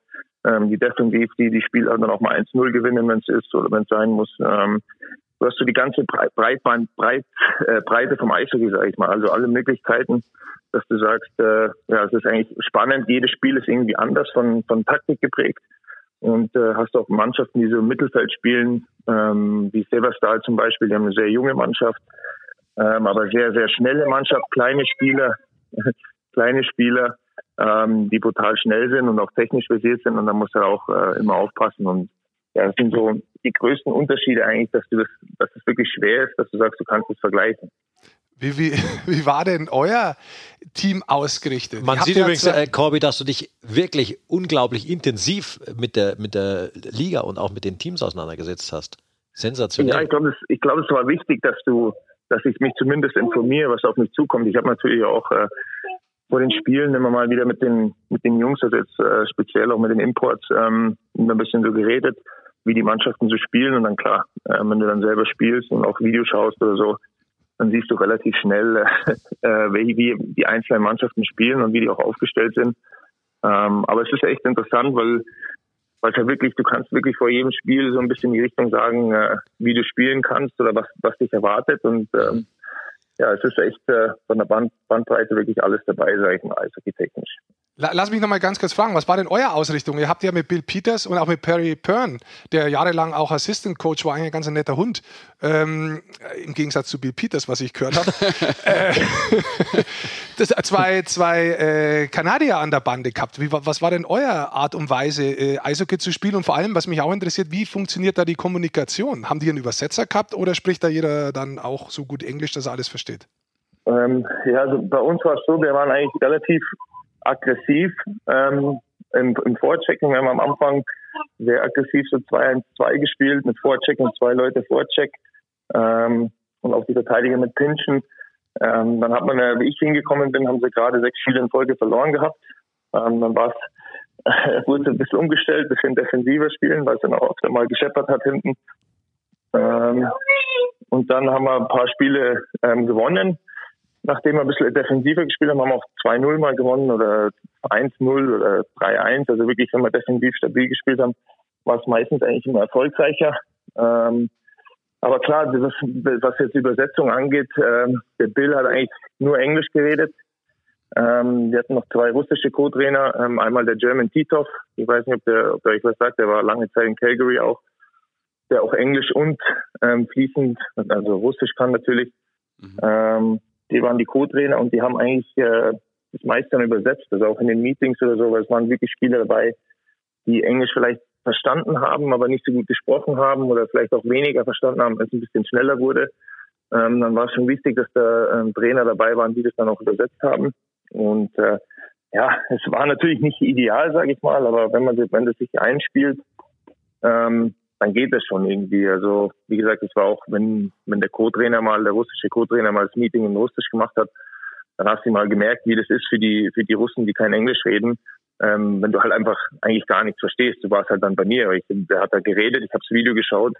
ähm, die defensiv, die die Spieler dann auch mal 1-0 gewinnen, wenn es ist oder wenn es sein muss. Ähm, du hast so die ganze Breitband, Breit, äh, Breite vom Eishockey, sage ich mal. Also alle Möglichkeiten, dass du sagst, äh, ja, es ist eigentlich spannend. Jedes Spiel ist irgendwie anders von, von Taktik geprägt. Und äh, hast auch Mannschaften, die so im Mittelfeld spielen, ähm, wie Severstal zum Beispiel, die haben eine sehr junge Mannschaft, ähm, aber sehr, sehr schnelle Mannschaft, kleine Spieler, kleine Spieler, ähm, die brutal schnell sind und auch technisch versiert sind. Und da muss er auch äh, immer aufpassen. Und ja, das sind so die größten Unterschiede eigentlich, dass du das, dass es wirklich schwer ist, dass du sagst, du kannst es vergleichen. Wie, wie, wie war denn euer Team ausgerichtet? Man sieht übrigens, äh, Corby, dass du dich wirklich unglaublich intensiv mit der, mit der Liga und auch mit den Teams auseinandergesetzt hast. Sensationell. Ja, ich glaube, ich glaube, es war wichtig, dass du, dass ich mich zumindest informiere, was auf mich zukommt. Ich habe natürlich auch äh, vor den Spielen immer mal wieder mit den mit den Jungs, also jetzt äh, speziell auch mit den Imports, ähm, ein bisschen so geredet, wie die Mannschaften so spielen und dann klar, äh, wenn du dann selber spielst und auch Videos schaust oder so, dann siehst du relativ schnell, äh, wie, wie die einzelnen Mannschaften spielen und wie die auch aufgestellt sind. Ähm, aber es ist echt interessant, weil weil ja wirklich, du kannst wirklich vor jedem Spiel so ein bisschen die Richtung sagen, äh, wie du spielen kannst oder was, was dich erwartet. Und ähm, ja, es ist echt äh, von der Band, Bandbreite wirklich alles dabei, sage ich mal, eishockey-technisch. Lass mich noch mal ganz kurz fragen, was war denn eure Ausrichtung? Ihr habt ja mit Bill Peters und auch mit Perry Pern, der jahrelang auch Assistant Coach war, eigentlich ein ganz netter Hund, ähm, im Gegensatz zu Bill Peters, was ich gehört habe, äh, das, zwei, zwei äh, Kanadier an der Bande gehabt. Wie, was war denn eure Art und Weise, äh, Eishockey zu spielen? Und vor allem, was mich auch interessiert, wie funktioniert da die Kommunikation? Haben die einen Übersetzer gehabt oder spricht da jeder dann auch so gut Englisch, dass er alles versteht? Ähm, ja, also bei uns war es so, wir waren eigentlich relativ aggressiv ähm, im, im Vorchecken. Wir haben am Anfang sehr aggressiv so 2-1-2 gespielt mit Vorcheck und zwei Leute Vorcheck ähm, und auch die Verteidiger mit Pinchen. Ähm, dann hat man, äh, wie ich hingekommen bin, haben sie gerade sechs Spiele in Folge verloren gehabt. Ähm, dann war es, wurde ein bisschen umgestellt, ein bisschen defensiver spielen, weil es dann auch öfter mal gescheppert hat hinten. Ähm, und dann haben wir ein paar Spiele ähm, gewonnen nachdem wir ein bisschen defensiver gespielt haben, haben wir auch 2-0 mal gewonnen oder 1-0 oder 3-1. Also wirklich, wenn wir defensiv stabil gespielt haben, war es meistens eigentlich immer erfolgreicher. Ähm, aber klar, was, was jetzt die Übersetzung angeht, ähm, der Bill hat eigentlich nur Englisch geredet. Ähm, wir hatten noch zwei russische Co-Trainer, ähm, einmal der German Titov, ich weiß nicht, ob der, ob der euch was sagt, der war lange Zeit in Calgary auch, der auch Englisch und ähm, fließend, also Russisch kann natürlich. Mhm. Die waren die Co-Trainer und die haben eigentlich äh, das meiste dann übersetzt, also auch in den Meetings oder so, weil es waren wirklich Spieler dabei, die Englisch vielleicht verstanden haben, aber nicht so gut gesprochen haben oder vielleicht auch weniger verstanden haben, als es ein bisschen schneller wurde. Ähm, dann war es schon wichtig, dass da ähm, Trainer dabei waren, die das dann auch übersetzt haben. Und äh, ja, es war natürlich nicht ideal, sage ich mal, aber wenn man wenn das sich einspielt, ähm, dann geht das schon irgendwie. Also wie gesagt, es war auch, wenn, wenn der Co-Trainer mal, der russische Co-Trainer mal das Meeting in Russisch gemacht hat, dann hast du mal gemerkt, wie das ist für die, für die Russen, die kein Englisch reden. Ähm, wenn du halt einfach eigentlich gar nichts verstehst. Du warst halt dann bei mir. Ich, der hat da geredet, ich habe das Video geschaut,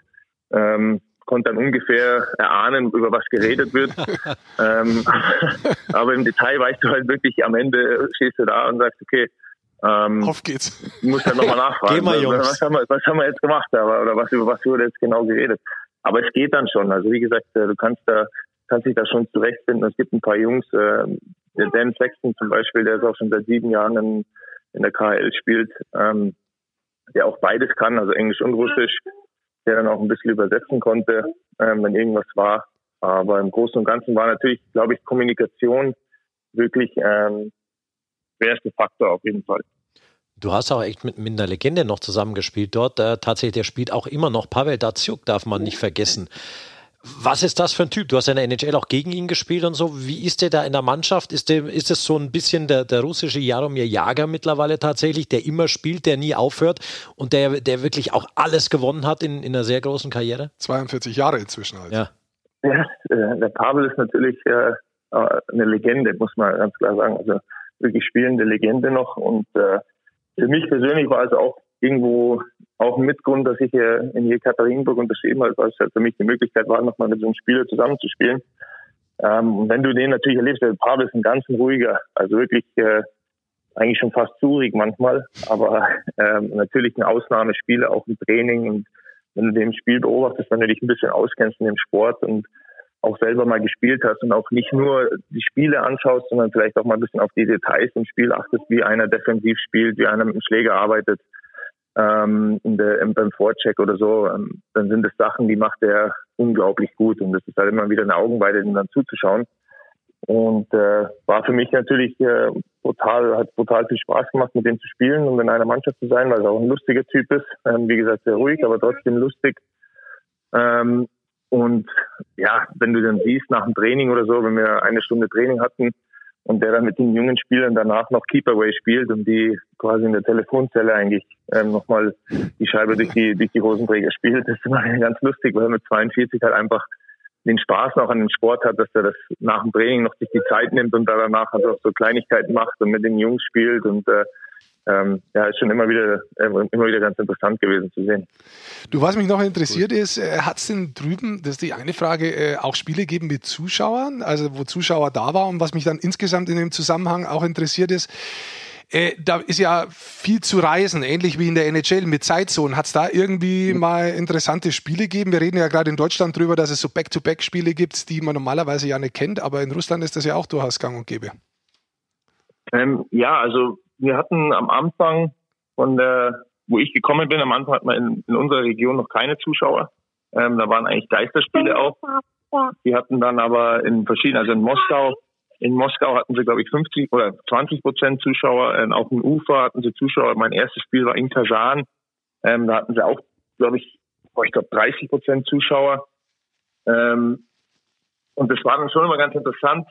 ähm, konnte dann ungefähr erahnen, über was geredet wird. ähm, aber im Detail weißt du halt wirklich, am Ende stehst du da und sagst, okay, ähm, Auf geht's. Muss ja nochmal nachfragen. Geh mal, Jungs. Was, haben wir, was haben wir jetzt gemacht? Oder was, über was wurde jetzt genau geredet? Aber es geht dann schon. Also wie gesagt, äh, du kannst da, kannst dich da schon zurechtfinden. Es gibt ein paar Jungs, äh, der Dan Sexton zum Beispiel, der ist auch schon seit sieben Jahren in, in der KHL spielt, ähm, der auch beides kann, also Englisch und Russisch, der dann auch ein bisschen übersetzen konnte, ähm, wenn irgendwas war. Aber im Großen und Ganzen war natürlich, glaube ich, Kommunikation wirklich ähm, der erste Faktor auf jeden Fall. Du hast auch echt mit, mit einer Legende noch zusammengespielt dort. Äh, tatsächlich, der spielt auch immer noch. Pavel Datsjuk darf man nicht vergessen. Was ist das für ein Typ? Du hast ja in der NHL auch gegen ihn gespielt und so. Wie ist der da in der Mannschaft? Ist, der, ist es so ein bisschen der, der russische Jaromir Jager mittlerweile tatsächlich, der immer spielt, der nie aufhört und der, der wirklich auch alles gewonnen hat in, in einer sehr großen Karriere? 42 Jahre inzwischen halt. Ja. Ja, äh, der Pavel ist natürlich äh, äh, eine Legende, muss man ganz klar sagen. Also wirklich spielende Legende noch. Und äh, für mich persönlich war es auch irgendwo auch ein Mitgrund, dass ich hier in Jekaterinburg unterschrieben habe, weil es halt für mich die Möglichkeit war, nochmal mit so einem Spieler zusammenzuspielen. Ähm, und wenn du den natürlich erlebst, der Pavel ist ein ganz ruhiger, also wirklich äh, eigentlich schon fast zurig manchmal, aber ähm, natürlich ein Ausnahmespieler, auch im Training. Und wenn du den Spiel beobachtest, wenn du dich ein bisschen auskennst in dem Sport und auch selber mal gespielt hast und auch nicht nur die Spiele anschaust, sondern vielleicht auch mal ein bisschen auf die Details im Spiel achtest, wie einer defensiv spielt, wie einer mit dem Schläger arbeitet, ähm, in der, im, beim Vorcheck oder so, ähm, dann sind das Sachen, die macht er unglaublich gut und das ist halt immer wieder eine Augenweide, dem dann zuzuschauen. Und äh, war für mich natürlich äh, total, hat total viel Spaß gemacht, mit dem zu spielen und in einer Mannschaft zu sein, weil er auch ein lustiger Typ ist. Ähm, wie gesagt, sehr ruhig, aber trotzdem lustig. Ähm, und ja, wenn du dann siehst nach dem Training oder so, wenn wir eine Stunde Training hatten und der dann mit den jungen Spielern danach noch Keeperway spielt und die quasi in der Telefonzelle eigentlich ähm, nochmal die Scheibe durch die, durch die Hosenträger spielt, das ist immer ganz lustig, weil er mit 42 halt einfach den Spaß noch an dem Sport hat, dass er das nach dem Training noch sich die Zeit nimmt und da danach also auch so Kleinigkeiten macht und mit den Jungs spielt und äh, ähm, ja, ist schon immer wieder, äh, immer wieder ganz interessant gewesen zu sehen. Du, was mich noch interessiert ist, äh, hat es denn drüben, das ist die eine Frage, äh, auch Spiele gegeben mit Zuschauern, also wo Zuschauer da waren und was mich dann insgesamt in dem Zusammenhang auch interessiert ist, äh, da ist ja viel zu reisen, ähnlich wie in der NHL mit Zeitzonen. Hat es da irgendwie mal interessante Spiele gegeben? Wir reden ja gerade in Deutschland drüber, dass es so Back-to-Back-Spiele gibt, die man normalerweise ja nicht kennt, aber in Russland ist das ja auch durchaus gang und gäbe. Ähm, ja, also wir hatten am Anfang von der, wo ich gekommen bin, am Anfang hatten wir in, in unserer Region noch keine Zuschauer. Ähm, da waren eigentlich Geisterspiele auch. Wir hatten dann aber in verschiedenen, also in Moskau, in Moskau hatten sie, glaube ich, 50 oder 20 Prozent Zuschauer. Ähm, auf dem Ufer hatten sie Zuschauer. Mein erstes Spiel war in Kasan. Ähm, da hatten sie auch, glaube ich, ich glaube 30 Prozent Zuschauer. Ähm, und das war dann schon immer ganz interessant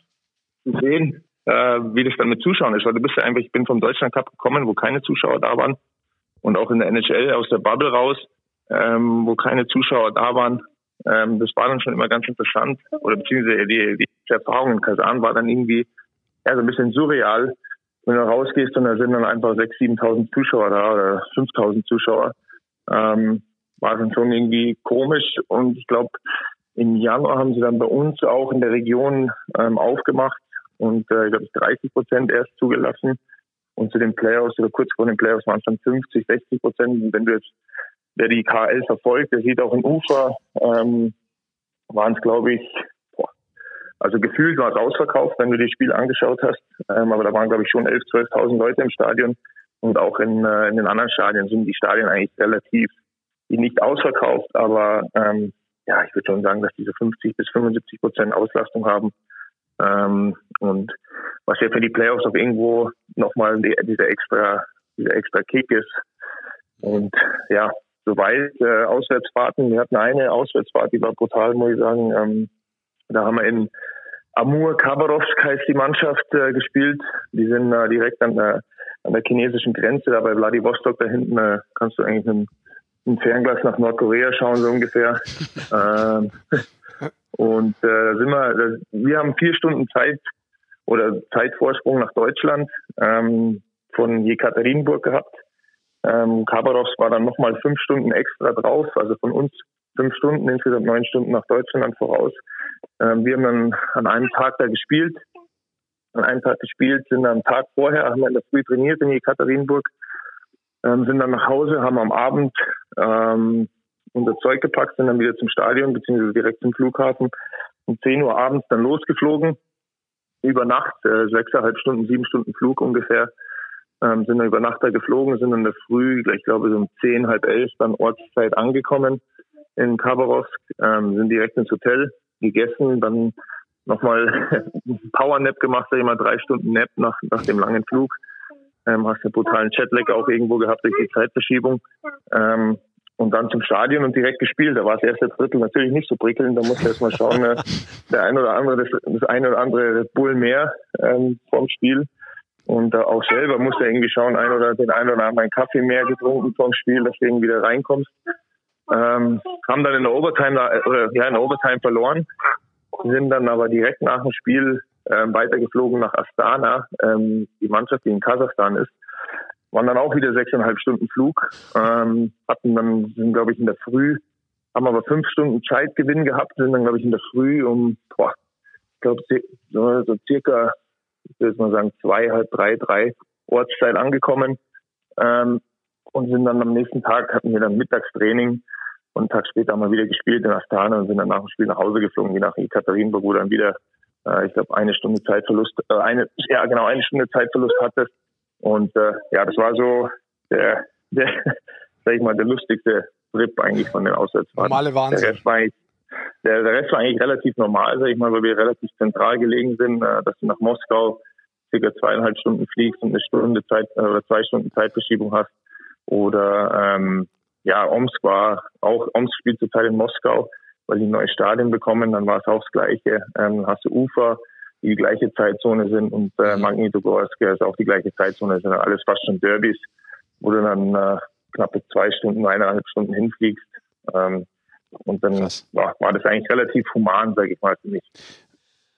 zu sehen, äh, wie das dann mit Zuschauern ist. Weil du bist ja einfach, ich bin vom Deutschland Cup gekommen, wo keine Zuschauer da waren. Und auch in der NHL aus der Bubble raus, ähm, wo keine Zuschauer da waren. Ähm, das war dann schon immer ganz interessant. Oder beziehungsweise die, die Erfahrung in Kasan war dann irgendwie ja, so ein bisschen surreal. Wenn du rausgehst und da sind dann einfach 6.000, 7.000 Zuschauer da oder 5.000 Zuschauer. Ähm, war dann schon irgendwie komisch. Und ich glaube, im Januar haben sie dann bei uns auch in der Region ähm, aufgemacht und äh, ich glaube 30 Prozent erst zugelassen. Und zu den Playoffs oder kurz vor den Playoffs waren es dann 50, 60 Prozent. Und wenn du jetzt, wer die KL verfolgt, der sieht auch in Ufer, ähm, waren es glaube ich, boah, also gefühlt war es ausverkauft, wenn du das Spiel angeschaut hast. Ähm, aber da waren glaube ich schon 11.000, 12.000 Leute im Stadion. Und auch in, äh, in den anderen Stadien sind die Stadien eigentlich relativ nicht ausverkauft, aber ähm, ja, ich würde schon sagen, dass diese 50 bis 75 Prozent Auslastung haben. Ähm, und was ja für die Playoffs auch irgendwo nochmal die, dieser extra, dieser extra Kick ist. Und ja, soweit äh, Auswärtsfahrten. Wir hatten eine Auswärtsfahrt, die war brutal, muss ich sagen. Ähm, da haben wir in Amur Khabarovsk heißt die Mannschaft äh, gespielt. Die sind äh, direkt an der, an der chinesischen Grenze, da bei Vladivostok da hinten äh, kannst du eigentlich ein, ein Fernglas nach Nordkorea schauen, so ungefähr. ähm, und äh, da sind wir, wir haben vier Stunden Zeit oder Zeitvorsprung nach Deutschland ähm, von Jekaterinburg gehabt. Ähm, Khabarovsk war dann nochmal fünf Stunden extra drauf, also von uns fünf Stunden, insgesamt neun Stunden nach Deutschland voraus. Ähm, wir haben dann an einem Tag da gespielt, an einem Tag gespielt, sind am Tag vorher, haben wir in der Früh trainiert in Jekaterinburg, ähm, sind dann nach Hause, haben am Abend ähm, unser Zeug gepackt, sind dann wieder zum Stadion beziehungsweise direkt zum Flughafen. Um 10 Uhr abends dann losgeflogen. Über Nacht, äh, sechseinhalb Stunden, sieben Stunden Flug ungefähr. Ähm, sind dann über Nacht da geflogen, sind dann in der Früh, ich glaube so um zehn, halb elf, dann Ortszeit angekommen in Khabarovsk, ähm, sind direkt ins Hotel gegessen, dann nochmal Powernap gemacht, sag ich mal, drei Stunden Nap nach, nach dem langen Flug. Ähm, hast einen brutalen Chatlag auch irgendwo gehabt durch die Zeitverschiebung. Ähm, und dann zum Stadion und direkt gespielt. Da war das erste Drittel natürlich nicht so prickelnd. Da musste erst mal schauen, äh, der ein oder andere, das, das eine oder andere Red Bull mehr ähm, vom Spiel. Und äh, auch selber musste irgendwie schauen, ein oder den einen oder anderen Kaffee mehr getrunken vom Spiel, dass du irgendwie wieder reinkommst. Ähm, haben dann in der Overtime äh, oder ja in der Overtime verloren. sind dann aber direkt nach dem Spiel äh, weitergeflogen nach Astana, ähm, die Mannschaft, die in Kasachstan ist. Waren dann auch wieder sechseinhalb Stunden Flug, ähm, hatten dann, sind glaube ich in der Früh, haben aber fünf Stunden Zeitgewinn gehabt, sind dann glaube ich in der Früh um, boah, ich glaube so, circa, ich würde mal sagen zwei, halb drei, drei Ortszeit angekommen ähm, und sind dann am nächsten Tag hatten wir dann Mittagstraining und einen Tag später haben wir wieder gespielt in Astana und sind dann nach dem Spiel nach Hause geflogen, je nach Ekaterinburg, wo dann wieder, äh, ich glaube, eine Stunde Zeitverlust, äh, eine, ja genau, eine Stunde Zeitverlust hatte. Und äh, ja, das war so der, der, sag ich mal, der lustigste Trip eigentlich von den Auswärtsfahrten. Normale Wahnsinn. Der Rest war eigentlich, der, der Rest war eigentlich relativ normal, sag ich mal, weil wir relativ zentral gelegen sind, äh, dass du nach Moskau circa zweieinhalb Stunden fliegst und eine Stunde Zeit äh, oder zwei Stunden Zeitverschiebung hast. Oder ähm, ja, Omsk war auch, Omsk spielt zurzeit in Moskau, weil die ein neues Stadion bekommen, dann war es auch das Gleiche. Ähm, hast du Ufer, die gleiche Zeitzone sind und äh, mhm. Magnitogorsk ist auch die gleiche Zeitzone, das sind alles fast schon Derbys, wo du dann äh, knappe zwei Stunden, eineinhalb Stunden hinfliegst. Ähm, und dann war, war das eigentlich relativ human, sage ich mal, für mich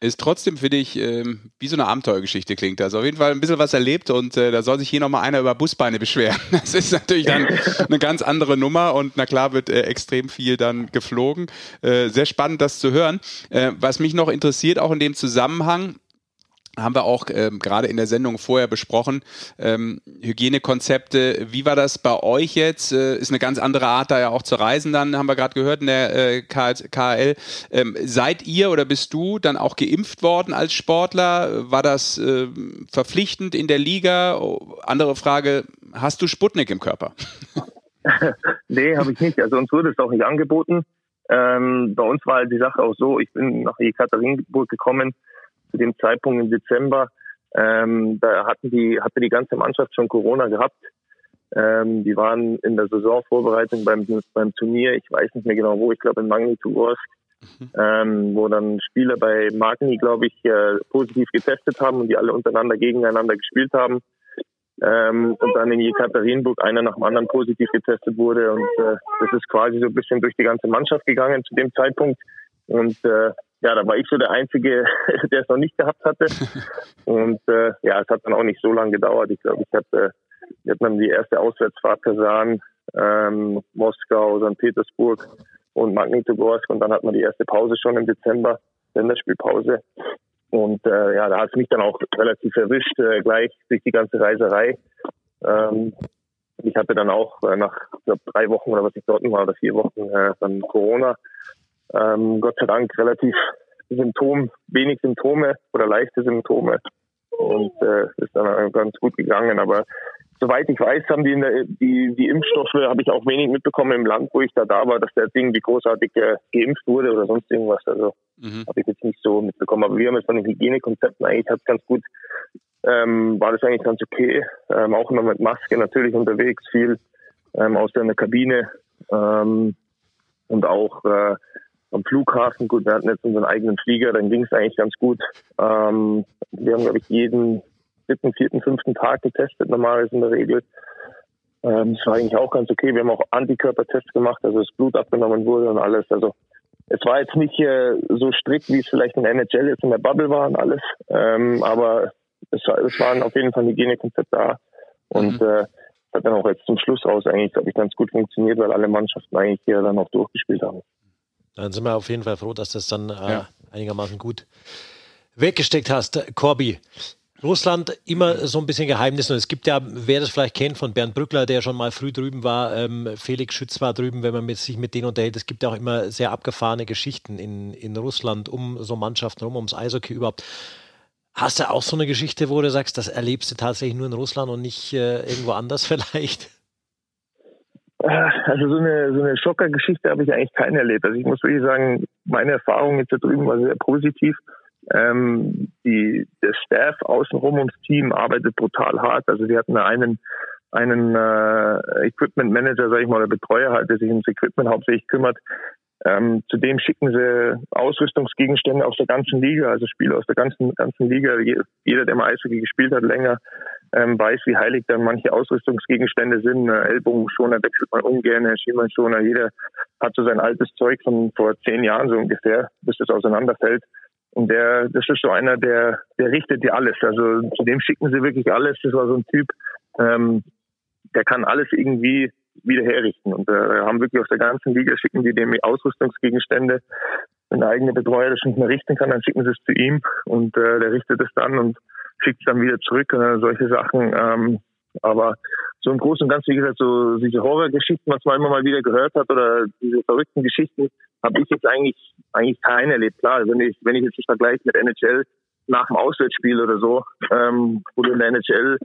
ist trotzdem, finde ich, ähm, wie so eine Abenteuergeschichte klingt. Also auf jeden Fall ein bisschen was erlebt und äh, da soll sich hier nochmal einer über Busbeine beschweren. Das ist natürlich dann eine ganz andere Nummer und na klar wird äh, extrem viel dann geflogen. Äh, sehr spannend, das zu hören. Äh, was mich noch interessiert, auch in dem Zusammenhang, haben wir auch ähm, gerade in der Sendung vorher besprochen. Ähm, Hygienekonzepte, wie war das bei euch jetzt? Äh, ist eine ganz andere Art, da ja auch zu reisen, dann haben wir gerade gehört in der äh, KL. Ähm, seid ihr oder bist du dann auch geimpft worden als Sportler? War das äh, verpflichtend in der Liga? Oh, andere Frage, hast du Sputnik im Körper? nee, habe ich nicht. Also uns wurde es auch nicht angeboten. Ähm, bei uns war halt die Sache auch so, ich bin nach Ekaterinburg gekommen, zu dem Zeitpunkt im Dezember, ähm, da hatten die, hatte die ganze Mannschaft schon Corona gehabt. Ähm, die waren in der Saisonvorbereitung beim, beim Turnier, ich weiß nicht mehr genau wo, ich glaube in Magnitogorsk, mhm. ähm, wo dann Spieler bei Magni, glaube ich, äh, positiv getestet haben und die alle untereinander gegeneinander gespielt haben. Ähm, und dann in Jekaterinburg einer nach dem anderen positiv getestet wurde. Und äh, das ist quasi so ein bisschen durch die ganze Mannschaft gegangen zu dem Zeitpunkt. Und äh, ja, da war ich so der Einzige, der es noch nicht gehabt hatte. Und äh, ja, es hat dann auch nicht so lange gedauert. Ich glaube, ich hatte, wir hatten dann die erste Auswärtsfahrt Kasan, ähm, Moskau, St. Petersburg und Magnitogorsk und dann hat man die erste Pause schon im Dezember, Länderspielpause. Und äh, ja, da hat es mich dann auch relativ erwischt, äh, gleich durch die ganze Reiserei. Ähm, ich hatte dann auch äh, nach glaub, drei Wochen oder was ich dort war, oder vier Wochen, äh, dann Corona ähm, Gott sei Dank relativ Symptom, wenig Symptome oder leichte Symptome und äh, ist dann ganz gut gegangen. Aber soweit ich weiß, haben die, der, die, die Impfstoffe, habe ich auch wenig mitbekommen im Land, wo ich da da war, dass der Ding wie großartig äh, geimpft wurde oder sonst irgendwas. Also mhm. habe ich jetzt nicht so mitbekommen. Aber wir haben jetzt von den Hygienekonzepten eigentlich hat ganz gut, ähm, war das eigentlich ganz okay. Ähm, auch immer mit Maske natürlich unterwegs, viel ähm, aus der Kabine ähm, und auch äh, am Flughafen. Gut, wir hatten jetzt unseren eigenen Flieger, dann ging es eigentlich ganz gut. Ähm, wir haben, glaube ich, jeden dritten, vierten, fünften Tag getestet, normalerweise in der Regel. Ähm, das war eigentlich auch ganz okay. Wir haben auch Antikörpertests gemacht, also das Blut abgenommen wurde und alles. Also es war jetzt nicht äh, so strikt, wie es vielleicht in der NHL jetzt in der Bubble war und alles. Ähm, aber es, es waren auf jeden Fall Hygienekonzepte da. Und mhm. äh, hat dann auch jetzt zum Schluss raus eigentlich, glaube ich, ganz gut funktioniert, weil alle Mannschaften eigentlich hier dann auch durchgespielt haben. Dann sind wir auf jeden Fall froh, dass das dann äh, ja. einigermaßen gut weggesteckt hast, Corby. Russland immer so ein bisschen Geheimnis. Und es gibt ja, wer das vielleicht kennt, von Bernd Brückler, der schon mal früh drüben war, ähm, Felix Schütz war drüben, wenn man mit, sich mit denen unterhält. Es gibt ja auch immer sehr abgefahrene Geschichten in, in Russland um so Mannschaften rum, ums Eishockey überhaupt. Hast du auch so eine Geschichte, wo du sagst, das erlebst du tatsächlich nur in Russland und nicht äh, irgendwo anders vielleicht? Also so eine, so eine Schockergeschichte habe ich eigentlich keine erlebt. Also ich muss wirklich sagen, meine Erfahrung jetzt da drüben war sehr positiv. Ähm, die, der Staff außenrum ums Team arbeitet brutal hart. Also wir hatten einen, einen äh, Equipment Manager, sage ich mal, oder Betreuer halt, der sich ums Equipment hauptsächlich kümmert. Ähm, zudem schicken sie Ausrüstungsgegenstände aus der ganzen Liga, also Spieler aus der ganzen, ganzen Liga. Jeder, der mal Eishockey gespielt hat, länger, ähm, weiß, wie heilig dann manche Ausrüstungsgegenstände sind. Äh, Ellbogenschoner wechselt man ungern, Schienbeinschoner. Jeder hat so sein altes Zeug von vor zehn Jahren so ungefähr, bis es auseinanderfällt. Und der, das ist so einer, der, der richtet dir alles. Also zu dem schicken sie wirklich alles. Das war so ein Typ, ähm, der kann alles irgendwie wieder herrichten. Und äh, haben wirklich aus der ganzen Liga schicken die dem Ausrüstungsgegenstände. Wenn der eigene Betreuer das nicht mehr richten kann, dann schicken sie es zu ihm und äh, der richtet es dann und schickt es dann wieder zurück. Äh, solche Sachen. Ähm, aber so im Großen und Ganzen, wie gesagt, so diese Horrorgeschichten, was man immer mal wieder gehört hat oder diese verrückten Geschichten, habe ich jetzt eigentlich eigentlich keine erlebt. Klar, wenn ich wenn ich jetzt vergleiche mit NHL nach dem Auswärtsspiel oder so, ähm, wo du in der NHL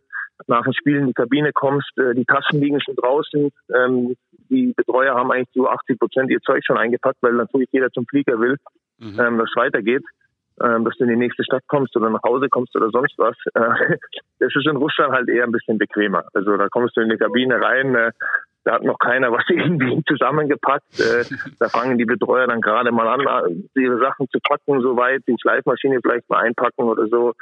nach dem Spiel in die Kabine kommst, äh, die Taschen liegen schon draußen, ähm, die Betreuer haben eigentlich zu 80 Prozent ihr Zeug schon eingepackt, weil natürlich jeder zum Flieger will, mhm. ähm, dass es weitergeht, ähm, dass du in die nächste Stadt kommst oder nach Hause kommst oder sonst was. Äh, das ist in Russland halt eher ein bisschen bequemer. Also da kommst du in die Kabine rein, äh, da hat noch keiner was irgendwie zusammengepackt. Äh, da fangen die Betreuer dann gerade mal an, ihre Sachen zu packen, soweit, die Schleifmaschine vielleicht mal einpacken oder so,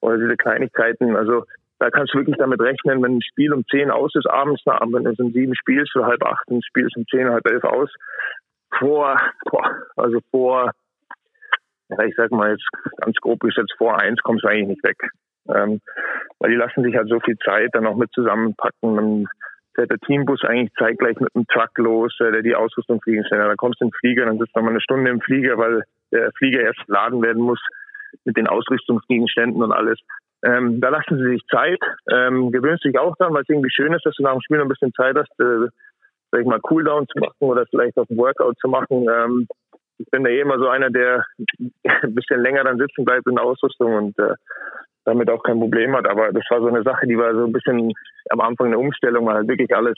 oder diese Kleinigkeiten. Also da kannst du wirklich damit rechnen, wenn ein Spiel um zehn aus ist, abends, na, wenn es um sieben spielst, für halb acht, ein Spiel ist um zehn, halb elf aus, vor, boah, also vor, ja, ich sag mal jetzt ganz grob geschätzt, vor eins kommst du eigentlich nicht weg. Ähm, weil die lassen sich halt so viel Zeit dann auch mit zusammenpacken. Dann fährt der Teambus eigentlich zeitgleich mit dem Truck los, äh, der die Ausrüstung fliegen stellt. Dann kommst du den Flieger, dann sitzt du mal eine Stunde im Flieger, weil der Flieger erst geladen werden muss mit den Ausrüstungsgegenständen und alles. Ähm, da lassen sie sich Zeit, ähm, gewöhnst dich auch dran, weil es irgendwie schön ist, dass du nach dem Spiel noch ein bisschen Zeit hast, äh, sag ich mal, Cooldown zu machen oder vielleicht auch ein Workout zu machen. Ähm, ich bin da eh immer so einer, der ein bisschen länger dann sitzen bleibt in der Ausrüstung und äh, damit auch kein Problem hat. Aber das war so eine Sache, die war so ein bisschen am Anfang eine Umstellung, weil halt wirklich alles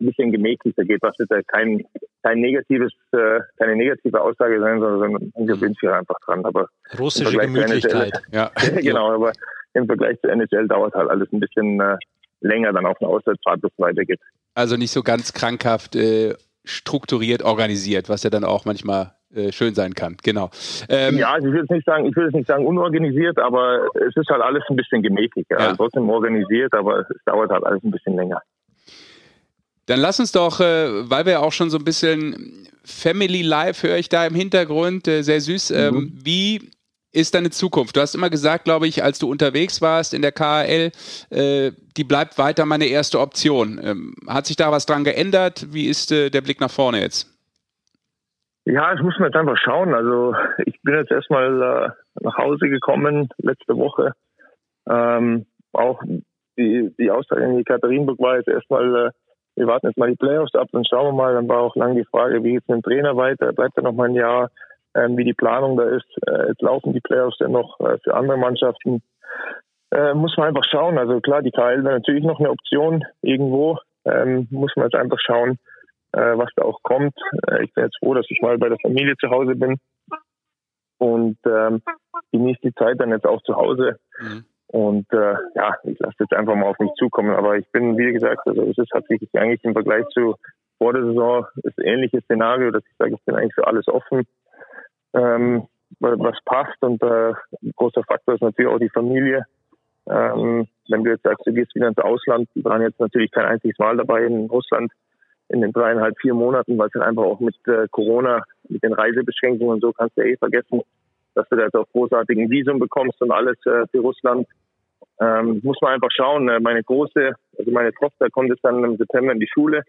ein bisschen gemächlicher geht, was jetzt kein, kein negatives, äh, keine negative Aussage sein soll, sondern man gewöhnt sich einfach dran. Aber russische Gemütlichkeit. Ja. genau, aber im Vergleich zu NHL dauert halt alles ein bisschen äh, länger dann auf eine Auswärtsfahrt, bis es weitergeht. Also nicht so ganz krankhaft äh, strukturiert organisiert, was ja dann auch manchmal äh, schön sein kann. Genau. Ähm, ja, also ich will jetzt nicht sagen, ich will jetzt nicht sagen unorganisiert, aber es ist halt alles ein bisschen gemächlicher. Ja. Also trotzdem organisiert, aber es dauert halt alles ein bisschen länger. Dann lass uns doch, äh, weil wir auch schon so ein bisschen Family Life höre ich da im Hintergrund, äh, sehr süß. Ähm, mhm. Wie ist deine Zukunft? Du hast immer gesagt, glaube ich, als du unterwegs warst in der KHL, äh, die bleibt weiter meine erste Option. Ähm, hat sich da was dran geändert? Wie ist äh, der Blick nach vorne jetzt? Ja, das muss man jetzt einfach schauen. Also ich bin jetzt erstmal äh, nach Hause gekommen letzte Woche. Ähm, auch die, die Aussage in Katharinenburg war jetzt erstmal, äh, wir warten jetzt mal die Playoffs ab, dann schauen wir mal. Dann war auch lange die Frage, wie geht es mit dem Trainer weiter? Bleibt er noch mal ein Jahr? Ähm, wie die Planung da ist. Äh, jetzt laufen die Playoffs ja noch äh, für andere Mannschaften. Äh, muss man einfach schauen. Also klar, die KL wäre natürlich noch eine Option irgendwo. Ähm, muss man jetzt einfach schauen, was da auch kommt. Ich bin jetzt froh, dass ich mal bei der Familie zu Hause bin und ähm, genieße die Zeit dann jetzt auch zu Hause. Mhm. Und äh, ja, ich lasse jetzt einfach mal auf mich zukommen. Aber ich bin, wie gesagt, also es ist, hat sich eigentlich im Vergleich zu vor der Saison das ähnliche Szenario, dass ich sage, ich bin eigentlich für alles offen ähm, was passt. Und äh, ein großer Faktor ist natürlich auch die Familie. Ähm, wenn du jetzt sagst, du gehst wieder ins Ausland, die waren jetzt natürlich kein einziges Mal dabei in Russland in den dreieinhalb, vier Monaten, weil es halt einfach auch mit äh, Corona, mit den Reisebeschränkungen und so kannst du eh vergessen, dass du da jetzt auch großartigen Visum bekommst und alles äh, für Russland. Ähm, muss man einfach schauen. Äh, meine große, also meine Tochter kommt jetzt dann im September in die Schule.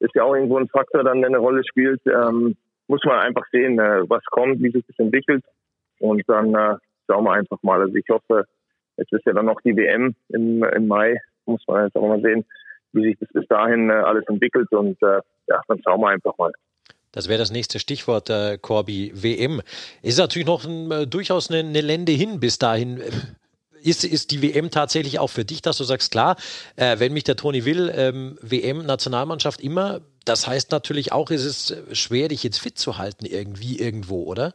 Ist ja auch irgendwo ein Faktor dann, der eine Rolle spielt. Ähm, muss man einfach sehen, äh, was kommt, wie sich das entwickelt. Und dann äh, schauen wir einfach mal. Also ich hoffe, es ist ja dann noch die WM im, im Mai. Muss man jetzt auch mal sehen, wie sich das bis dahin äh, alles entwickelt. Und äh, ja, dann schauen wir einfach mal. Das wäre das nächste Stichwort, äh, Corby, WM. Ist natürlich noch ein, äh, durchaus eine, eine Lände hin bis dahin ist, ist die WM tatsächlich auch für dich, dass du sagst, klar, äh, wenn mich der Toni will, ähm, WM-Nationalmannschaft immer, das heißt natürlich auch, ist es äh, schwer, dich jetzt fit zu halten irgendwie irgendwo, oder?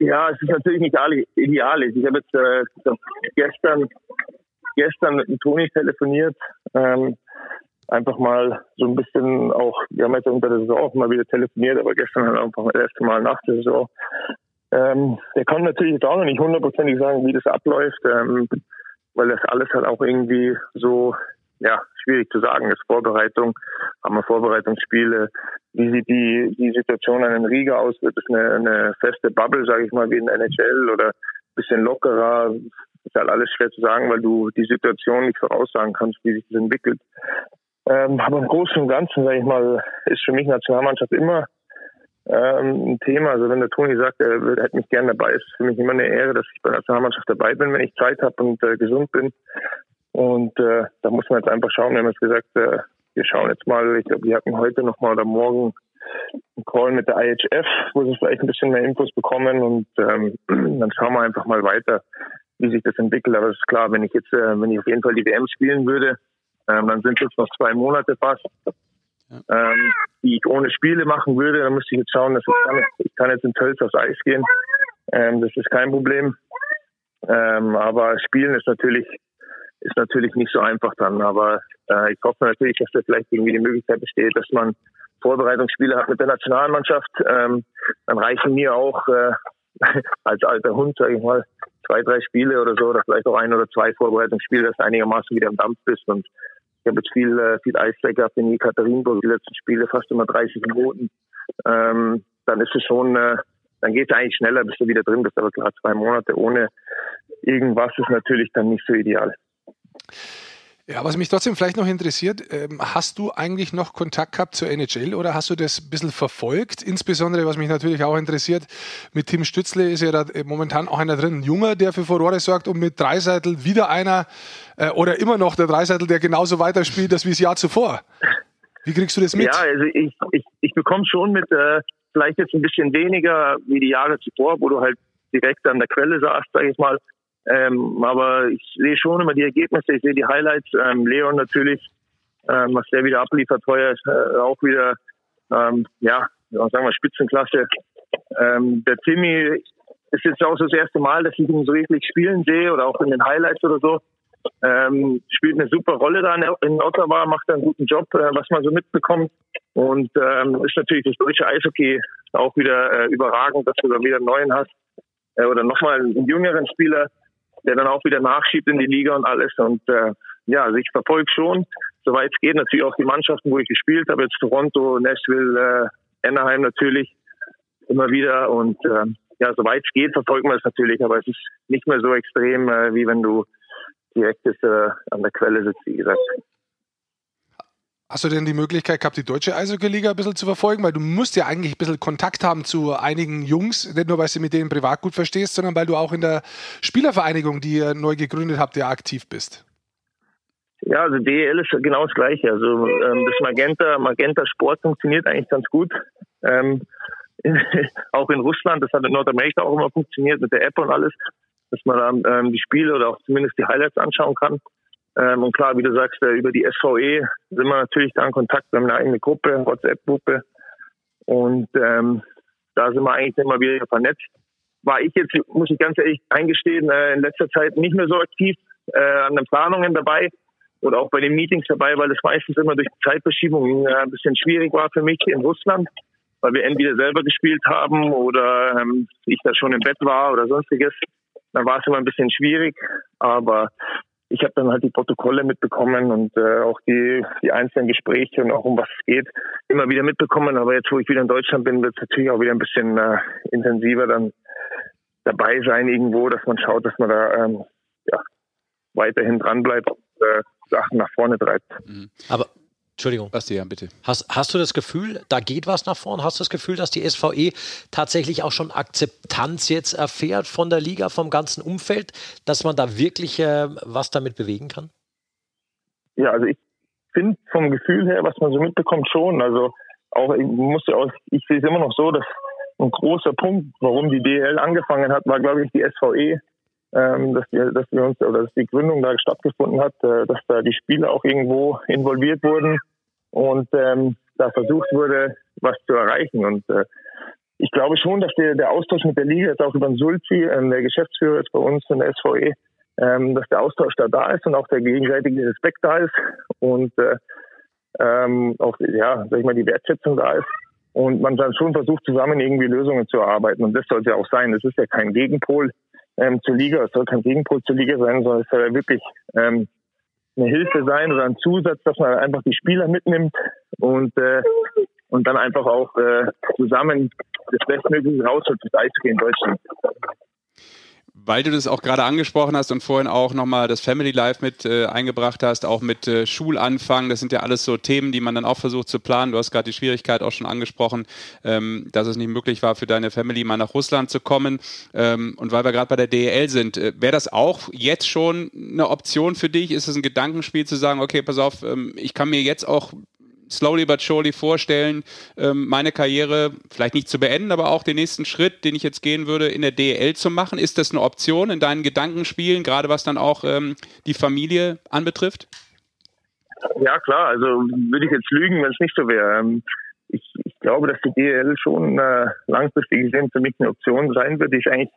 Ja, es ist natürlich nicht ideal. Ich habe jetzt äh, gestern, gestern mit dem Toni telefoniert. Ähm, einfach mal so ein bisschen auch, wir haben jetzt unter der Saison auch mal wieder telefoniert, aber gestern halt einfach das erste Mal nach der Saison. Ähm, der kann natürlich jetzt auch noch nicht hundertprozentig sagen, wie das abläuft, ähm, weil das alles halt auch irgendwie so, ja, schwierig zu sagen ist. Vorbereitung, haben wir Vorbereitungsspiele, wie sieht die, die Situation an den Riga aus? Wird es eine, eine feste Bubble, sage ich mal, wie in der NHL oder ein bisschen lockerer? Ist halt alles schwer zu sagen, weil du die Situation nicht voraussagen kannst, wie sich das entwickelt. Ähm, aber im Großen und Ganzen, sage ich mal, ist für mich Nationalmannschaft immer ähm, ein Thema. Also wenn der Toni sagt, er hätte mich gerne dabei, ist für mich immer eine Ehre, dass ich bei der Nationalmannschaft dabei bin, wenn ich Zeit habe und äh, gesund bin. Und äh, da muss man jetzt einfach schauen. Wir haben jetzt gesagt, äh, wir schauen jetzt mal, ich glaube, wir hatten heute nochmal oder morgen einen Call mit der IHF, wo sie vielleicht ein bisschen mehr Infos bekommen und ähm, dann schauen wir einfach mal weiter, wie sich das entwickelt. Aber es ist klar, wenn ich jetzt, äh, wenn ich auf jeden Fall die WM spielen würde, ähm, dann sind es noch zwei Monate fast, ähm, die ich ohne Spiele machen würde. Dann müsste ich jetzt schauen, dass ich kann, ich kann jetzt in Tölz aufs Eis gehen. Ähm, das ist kein Problem. Ähm, aber Spielen ist natürlich ist natürlich nicht so einfach dann. Aber äh, ich hoffe natürlich, dass da vielleicht irgendwie die Möglichkeit besteht, dass man Vorbereitungsspiele hat mit der Nationalmannschaft. Ähm, dann reichen mir auch äh, als alter Hund, sage ich mal, zwei, drei Spiele oder so, oder vielleicht auch ein oder zwei Vorbereitungsspiele, dass du einigermaßen wieder im Dampf bist. Und ich habe jetzt viel, äh, viel Eiszeit gehabt in Jekaterinburg, die letzten Spiele fast immer 30 Minuten. Ähm, dann ist es schon, äh, dann geht es eigentlich schneller, bis du wieder drin bist. Aber klar, zwei Monate ohne irgendwas ist natürlich dann nicht so ideal. Ja, was mich trotzdem vielleicht noch interessiert, ähm, hast du eigentlich noch Kontakt gehabt zur NHL oder hast du das ein bisschen verfolgt? Insbesondere, was mich natürlich auch interessiert, mit Tim Stützle ist ja da momentan auch einer drin, ein Junger, der für Furore sorgt und mit Dreiseitel wieder einer äh, oder immer noch der Dreiseitel, der genauso weiterspielt als wie das Jahr zuvor. Wie kriegst du das mit? Ja, also ich, ich, ich bekomme schon mit, äh, vielleicht jetzt ein bisschen weniger wie die Jahre zuvor, wo du halt direkt an der Quelle saßt, sage ich mal, ähm, aber ich sehe schon immer die Ergebnisse, ich sehe die Highlights. Ähm, Leon natürlich, ähm, was der wieder abliefert, heuer äh, auch wieder, ähm, ja, sagen wir Spitzenklasse. Ähm, der Timmy ist jetzt auch so das erste Mal, dass ich ihn so richtig spielen sehe oder auch in den Highlights oder so. Ähm, spielt eine super Rolle da in Ottawa, macht einen guten Job, äh, was man so mitbekommt. Und ähm, ist natürlich das deutsche Eishockey auch wieder äh, überragend, dass du da wieder einen neuen hast äh, oder nochmal einen jüngeren Spieler der dann auch wieder nachschiebt in die Liga und alles. Und äh, ja, also ich verfolge schon, soweit es geht, natürlich auch die Mannschaften, wo ich gespielt habe, jetzt Toronto, Nashville, äh, Anaheim natürlich immer wieder. Und äh, ja, soweit es geht, verfolgen wir es natürlich, aber es ist nicht mehr so extrem, äh, wie wenn du direkt ist, äh, an der Quelle sitzt, wie gesagt. Hast du denn die Möglichkeit gehabt, die deutsche Eishockey-Liga ein bisschen zu verfolgen? Weil du musst ja eigentlich ein bisschen Kontakt haben zu einigen Jungs, nicht nur, weil du mit denen privat gut verstehst, sondern weil du auch in der Spielervereinigung, die ihr neu gegründet habt, ja aktiv bist. Ja, also DEL ist genau das Gleiche. Also ähm, das Magenta, Magenta Sport funktioniert eigentlich ganz gut. Ähm, auch in Russland, das hat in Nordamerika auch immer funktioniert mit der App und alles, dass man dann ähm, die Spiele oder auch zumindest die Highlights anschauen kann. Ähm, und klar, wie du sagst, äh, über die SVE sind wir natürlich da in Kontakt. Wir haben eine eigene Gruppe, WhatsApp-Gruppe. Und ähm, da sind wir eigentlich immer wieder vernetzt. War ich jetzt, muss ich ganz ehrlich eingestehen, äh, in letzter Zeit nicht mehr so aktiv äh, an den Planungen dabei oder auch bei den Meetings dabei, weil es meistens immer durch die Zeitverschiebung äh, ein bisschen schwierig war für mich in Russland, weil wir entweder selber gespielt haben oder ähm, ich da schon im Bett war oder sonstiges. Dann war es immer ein bisschen schwierig, aber ich habe dann halt die Protokolle mitbekommen und äh, auch die, die einzelnen Gespräche und auch um was es geht, immer wieder mitbekommen. Aber jetzt, wo ich wieder in Deutschland bin, wird es natürlich auch wieder ein bisschen äh, intensiver dann dabei sein irgendwo, dass man schaut, dass man da ähm, ja, weiterhin dranbleibt und äh, Sachen nach vorne treibt. Mhm. Aber Entschuldigung. Bastian, bitte. Hast, hast du das Gefühl, da geht was nach vorn? Hast du das Gefühl, dass die SVE tatsächlich auch schon Akzeptanz jetzt erfährt von der Liga, vom ganzen Umfeld, dass man da wirklich äh, was damit bewegen kann? Ja, also ich finde vom Gefühl her, was man so mitbekommt, schon. Also auch, ich muss ja auch, ich sehe es immer noch so, dass ein großer Punkt, warum die DL angefangen hat, war, glaube ich, die SVE, ähm, dass, wir, dass wir uns oder dass die Gründung da stattgefunden hat, äh, dass da die Spieler auch irgendwo involviert wurden und ähm, da versucht wurde, was zu erreichen. Und äh, ich glaube schon, dass der, der Austausch mit der Liga jetzt auch über den Sulzi, äh, der Geschäftsführer ist bei uns in der SVE, ähm, dass der Austausch da da ist und auch der gegenseitige Respekt da ist. Und äh, ähm, auch ja, sag ich mal, die Wertschätzung da ist und man dann schon versucht, zusammen irgendwie Lösungen zu erarbeiten. Und das soll es ja auch sein. Es ist ja kein Gegenpol ähm, zur Liga, es soll kein Gegenpol zur Liga sein, sondern es soll ja wirklich ähm, eine Hilfe sein oder ein Zusatz, dass man einfach die Spieler mitnimmt und äh, und dann einfach auch äh, zusammen das Bestmögliche rausholt fürs Eishockey in Deutschland weil du das auch gerade angesprochen hast und vorhin auch nochmal das Family Life mit äh, eingebracht hast, auch mit äh, Schulanfang, das sind ja alles so Themen, die man dann auch versucht zu planen. Du hast gerade die Schwierigkeit auch schon angesprochen, ähm, dass es nicht möglich war, für deine Family mal nach Russland zu kommen. Ähm, und weil wir gerade bei der DEL sind, äh, wäre das auch jetzt schon eine Option für dich? Ist es ein Gedankenspiel zu sagen, okay, pass auf, ähm, ich kann mir jetzt auch slowly but surely vorstellen, ähm, meine Karriere vielleicht nicht zu beenden, aber auch den nächsten Schritt, den ich jetzt gehen würde, in der DEL zu machen? Ist das eine Option in deinen Gedankenspielen, gerade was dann auch ähm, die Familie anbetrifft? Ja, klar. Also würde ich jetzt lügen, wenn es nicht so wäre. Ähm, ich, ich, glaube, dass die DEL schon äh, langfristig gesehen für mich eine Option sein wird, die ich eigentlich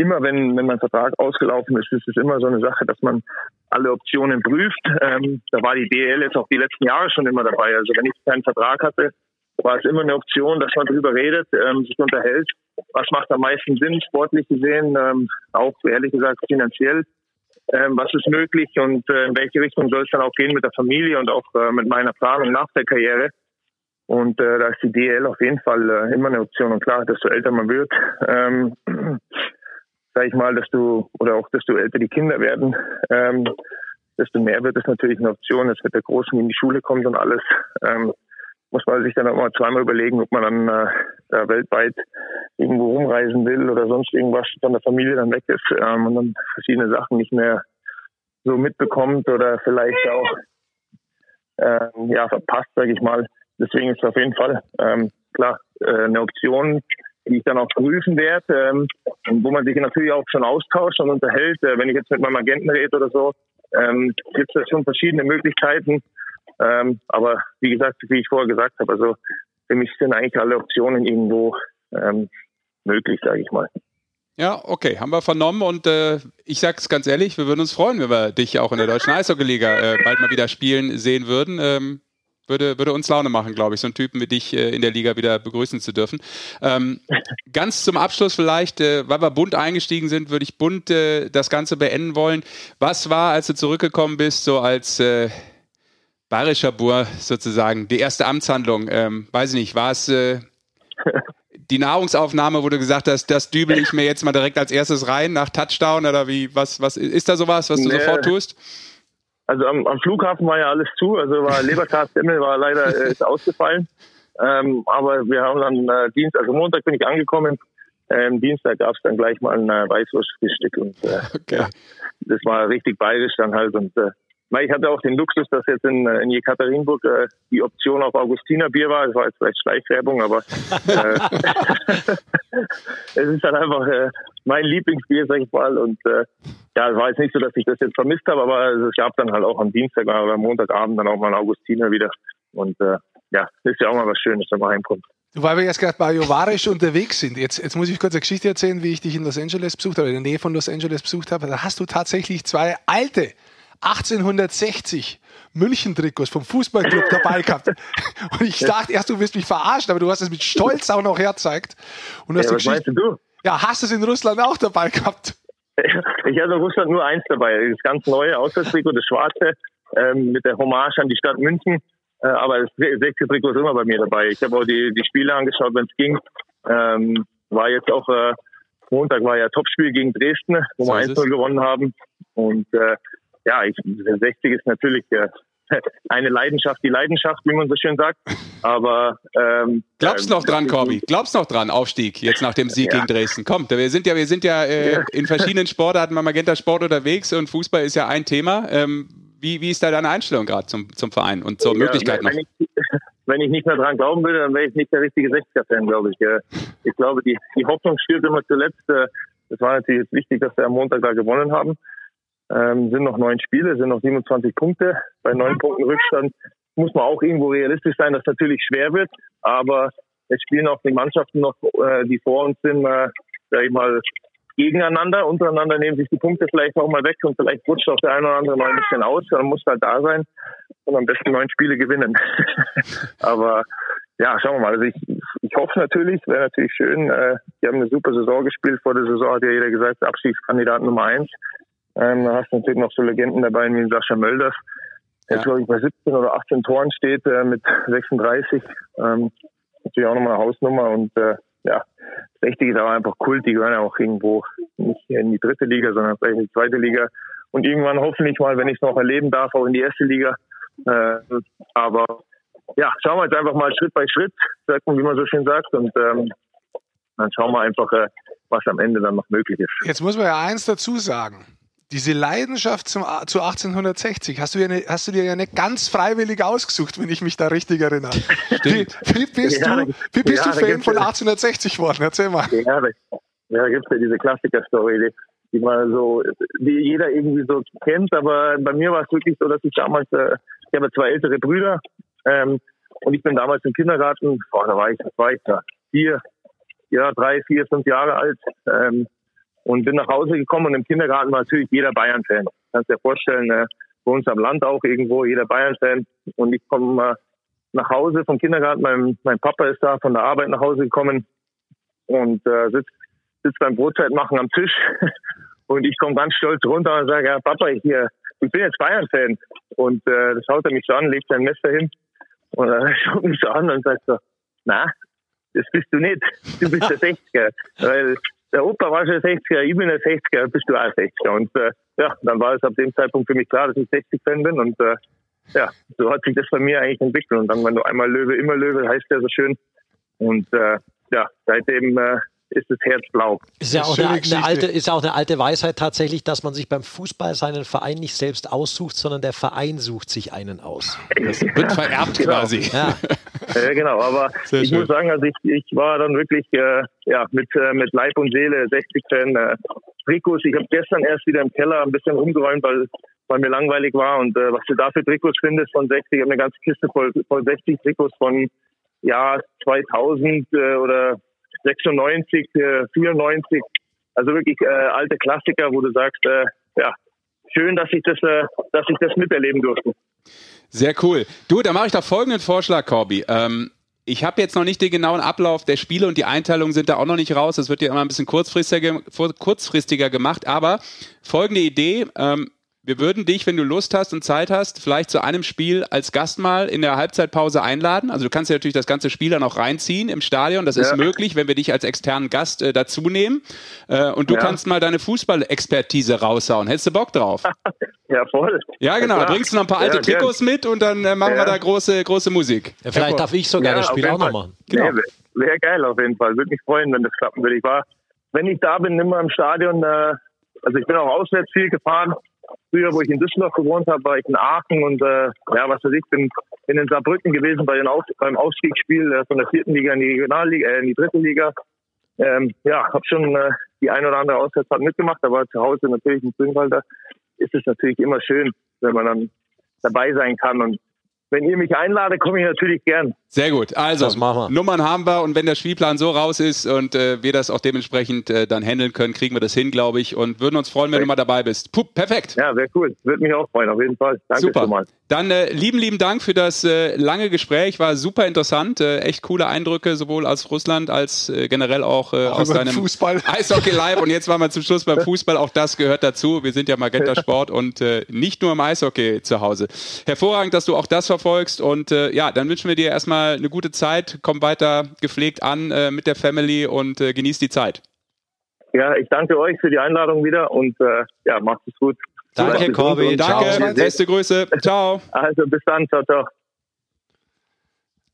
immer, wenn, wenn mein Vertrag ausgelaufen ist, ist es immer so eine Sache, dass man alle Optionen prüft. Ähm, da war die DL jetzt auch die letzten Jahre schon immer dabei. Also wenn ich keinen Vertrag hatte, war es immer eine Option, dass man darüber redet, ähm, sich unterhält. Was macht am meisten Sinn, sportlich gesehen, ähm, auch ehrlich gesagt finanziell? Ähm, was ist möglich und äh, in welche Richtung soll es dann auch gehen mit der Familie und auch äh, mit meiner Planung nach der Karriere? Und äh, da ist die DL auf jeden Fall äh, immer eine Option. Und klar, desto älter man wird, ähm, sage ich mal, dass du, oder auch, desto älter die Kinder werden, ähm, desto mehr wird es natürlich eine Option, dass mit der Großen in die Schule kommt und alles, ähm, muss man sich dann auch mal zweimal überlegen, ob man dann äh, da weltweit irgendwo rumreisen will oder sonst irgendwas von der Familie dann weg ist ähm, und dann verschiedene Sachen nicht mehr so mitbekommt oder vielleicht auch ähm, ja verpasst, sage ich mal. Deswegen ist es auf jeden Fall ähm, klar äh, eine Option, die ich dann auch prüfen werde, ähm, wo man sich natürlich auch schon austauscht und unterhält. Äh, wenn ich jetzt mit meinem Agenten rede oder so, ähm, gibt es schon verschiedene Möglichkeiten. Ähm, aber wie gesagt, wie ich vorher gesagt habe, also für mich sind eigentlich alle Optionen irgendwo ähm, möglich, sage ich mal. Ja, okay, haben wir vernommen und äh, ich sag's ganz ehrlich, wir würden uns freuen, wenn wir dich auch in der deutschen Eishockeyliga äh, bald mal wieder spielen sehen würden. Ähm, würde, würde uns Laune machen, glaube ich, so einen Typen wie dich äh, in der Liga wieder begrüßen zu dürfen. Ähm, ganz zum Abschluss vielleicht, äh, weil wir bunt eingestiegen sind, würde ich bunt äh, das Ganze beenden wollen. Was war, als du zurückgekommen bist, so als äh, bayerischer Bur sozusagen, die erste Amtshandlung? Ähm, weiß ich nicht, war es äh, die Nahrungsaufnahme, wo du gesagt hast, das dübel ich mir jetzt mal direkt als erstes rein nach Touchdown oder wie, was, was ist da sowas, was du nee. sofort tust? Also am, am, Flughafen war ja alles zu, also war Leberkastemmel war leider äh, ist ausgefallen. Ähm, aber wir haben dann äh, Dienst, also Montag bin ich angekommen. Ähm, Dienstag gab es dann gleich mal ein äh, Weißwurstfrühstück und äh, okay. ja, das war richtig bayerisch dann halt und äh, ich hatte auch den Luxus, dass jetzt in, äh, in Jekaterinburg äh, die Option auf Augustiner Bier war. Das war jetzt vielleicht Schleichwerbung, aber äh, es ist dann einfach mein Lieblingsbier, sag ich mal. Und ja, es war jetzt nicht so, dass ich das jetzt vermisst habe, aber es gab dann halt auch am Dienstag oder am Montagabend dann auch mal einen Augustiner wieder. Und äh, ja, ist ja auch mal was Schönes, wenn man heimkommt. Weil wir jetzt gerade bei Jovarisch unterwegs sind, jetzt, jetzt muss ich kurz eine Geschichte erzählen, wie ich dich in Los Angeles besucht habe, in der Nähe von Los Angeles besucht habe. Da hast du tatsächlich zwei alte 1860 München-Trikots vom Fußballclub dabei gehabt. Und ich dachte erst, du wirst mich verarschen, aber du hast es mit Stolz auch noch herzeigt. Und hast ja, was meinst du? Ja, hast du es in Russland auch dabei gehabt? Ich hatte in Russland nur eins dabei, das ganz neue Auswärtstrikot, das schwarze, ähm, mit der Hommage an die Stadt München. Äh, aber das 60 Trikot ist immer bei mir dabei. Ich habe auch die, die Spiele angeschaut, wenn es ging. Ähm, war jetzt auch, äh, Montag war ja Topspiel gegen Dresden, wo so wir 1-0 gewonnen haben. Und äh, ja, ich, 60 ist natürlich äh, eine Leidenschaft, die Leidenschaft, wie man so schön sagt. Aber ähm, glaubst ähm, noch dran, Corby? Glaubst noch dran, Aufstieg jetzt nach dem Sieg ja. gegen Dresden? Kommt, wir sind ja, wir sind ja, äh, in verschiedenen Sportarten beim Magenta Sport unterwegs und Fußball ist ja ein Thema. Ähm, wie, wie ist da deine Einstellung gerade zum, zum Verein und zur ja, Möglichkeit wenn, noch? Wenn ich, wenn ich nicht mehr dran glauben würde, dann wäre ich nicht der richtige 60er-Fan, glaube ich. Ich glaube, die, die Hoffnung spielt immer zuletzt. Äh, es war natürlich jetzt wichtig, dass wir am Montag da gewonnen haben. Ähm, sind noch neun Spiele, sind noch 27 Punkte. Bei neun Punkten Rückstand muss man auch irgendwo realistisch sein, dass natürlich schwer wird. Aber es spielen auch die Mannschaften noch, äh, die vor uns sind, äh, sag ich mal, gegeneinander. Untereinander nehmen sich die Punkte vielleicht auch mal weg und vielleicht rutscht auch der eine oder andere mal ein bisschen aus. Dann muss halt da sein. und am besten neun Spiele gewinnen. Aber ja, schauen wir mal. Also ich, ich hoffe natürlich, wäre natürlich schön. Äh, die haben eine super Saison gespielt. Vor der Saison hat ja jeder gesagt, Abstiegskandidat Nummer eins. Ähm, da hast du natürlich noch so Legenden dabei wie Sascha Mölders. Der ja. glaube ich bei 17 oder 18 Toren steht äh, mit 36. Ähm, natürlich auch nochmal eine Hausnummer und äh, ja, 60 ist aber einfach Kult. Die gehören ja auch irgendwo nicht in die dritte Liga, sondern vielleicht in die zweite Liga. Und irgendwann hoffentlich mal, wenn ich es noch erleben darf, auch in die erste Liga. Äh, aber ja, schauen wir jetzt einfach mal Schritt bei Schritt, sagt man, wie man so schön sagt. Und ähm, dann schauen wir einfach, äh, was am Ende dann noch möglich ist. Jetzt muss man ja eins dazu sagen. Diese Leidenschaft zum, zu 1860 hast du, ja ne, hast du dir ja nicht ganz freiwillig ausgesucht, wenn ich mich da richtig erinnere. Wie, wie, bist ja, du, wie bist ja, du Fan von 1860 geworden? Erzähl mal. Ja, da, ja, gibt es ja diese Klassiker-Story, die, die man so, die jeder irgendwie so kennt, aber bei mir war es wirklich so, dass ich damals, äh, ich habe zwei ältere Brüder, ähm, und ich bin damals im Kindergarten, boah, da war ich, was war ich da? Vier, ja, drei, vier, fünf Jahre alt. Ähm, und bin nach Hause gekommen und im Kindergarten war natürlich jeder Bayern-Fan. Kannst dir vorstellen, äh, bei uns am Land auch irgendwo jeder Bayern-Fan. Und ich komme äh, nach Hause vom Kindergarten, mein, mein Papa ist da von der Arbeit nach Hause gekommen und äh, sitzt, sitzt beim Brotzeit machen am Tisch. Und ich komme ganz stolz runter und sage, ja, Papa, ich, hier, ich bin jetzt Bayern-Fan. Und äh, das schaut er mich so an, legt sein Messer hin und er schaut mich so an und sagt so, na, das bist du nicht. Du bist der 60er. Weil der Opa war schon 60er, ich bin der 60er, bist du auch 60er. Und äh, ja, dann war es ab dem Zeitpunkt für mich klar, dass ich 60-Fan bin. Und äh, ja, so hat sich das bei mir eigentlich entwickelt. Und dann, wenn du einmal Löwe, immer Löwe, heißt der so schön. Und äh, ja, seitdem äh, ist das Herz blau. Ist ja auch eine, eine, alte, ist auch eine alte Weisheit tatsächlich, dass man sich beim Fußball seinen Verein nicht selbst aussucht, sondern der Verein sucht sich einen aus. Das wird vererbt genau. quasi. Ja. ja, genau. Aber Sehr ich schön. muss sagen, also ich, ich war dann wirklich äh, ja, mit, äh, mit Leib und Seele 60 Fan. Äh, Trikots, ich habe gestern erst wieder im Keller ein bisschen umgeräumt, weil, weil mir langweilig war. Und äh, was du da für Trikots findest von 60, ich habe eine ganze Kiste voll, voll 60 Trikots von ja 2000 äh, oder 96, 94. Äh, also wirklich äh, alte Klassiker, wo du sagst, äh, ja, schön, dass ich das, äh, dass ich das miterleben durfte. Sehr cool. Du, da mache ich doch folgenden Vorschlag, Corby. Ähm, ich habe jetzt noch nicht den genauen Ablauf der Spiele und die Einteilungen sind da auch noch nicht raus. Das wird ja immer ein bisschen kurzfristiger, kurzfristiger gemacht. Aber folgende Idee. Ähm, wir würden dich, wenn du Lust hast und Zeit hast, vielleicht zu einem Spiel als Gast mal in der Halbzeitpause einladen. Also du kannst ja natürlich das ganze Spiel dann auch reinziehen im Stadion. Das ja. ist möglich, wenn wir dich als externen Gast äh, dazu nehmen. Äh, und du ja. kannst mal deine Fußballexpertise raushauen. Hättest du Bock drauf? ja, voll. Ja, genau. Ja, bringst du noch ein paar alte ja, Trikots gern. mit und dann äh, machen wir da große, große Musik. vielleicht darf ich sogar das Spiel auch noch machen. Genau. Nee, Wäre geil auf jeden Fall. Würde mich freuen, wenn das klappen würde. Ich war, wenn ich da bin, immer im Stadion. Äh, also ich bin auch auswärts viel gefahren Früher, wo ich in Düsseldorf gewohnt habe, war ich in Aachen und äh, ja, was weiß ich, bin, in Saarbrücken gewesen bei den Auf, beim Aufstiegsspiel äh, von der vierten Liga in die Regionalliga, äh, in die dritte Liga. Ähm, ja, habe schon äh, die ein oder andere Auswärtsfahrt mitgemacht, aber zu Hause natürlich in Grünwalder ist es natürlich immer schön, wenn man dann dabei sein kann und wenn ihr mich einladet, komme ich natürlich gern. Sehr gut. Also, Nummern haben wir und wenn der Spielplan so raus ist und äh, wir das auch dementsprechend äh, dann handeln können, kriegen wir das hin, glaube ich, und würden uns freuen, wenn du mal dabei bist. Puh, perfekt. Ja, sehr cool. Würde mich auch freuen, auf jeden Fall. Danke Super. Mal. Dann äh, lieben, lieben Dank für das äh, lange Gespräch. War super interessant. Äh, echt coole Eindrücke, sowohl aus Russland als äh, generell auch, äh, auch aus deinem Fußball. Eishockey Live. Und jetzt waren wir zum Schluss beim Fußball. Auch das gehört dazu. Wir sind ja Magenta Sport und äh, nicht nur im Eishockey zu Hause. Hervorragend, dass du auch das verfolgst. Und äh, ja, dann wünschen wir dir erstmal eine gute Zeit. Komm weiter gepflegt an äh, mit der Family und äh, genieß die Zeit. Ja, ich danke euch für die Einladung wieder und äh, ja, macht es gut. Danke, Corby. Danke. Beste Grüße. Ciao. Also bis dann. Ciao, ciao.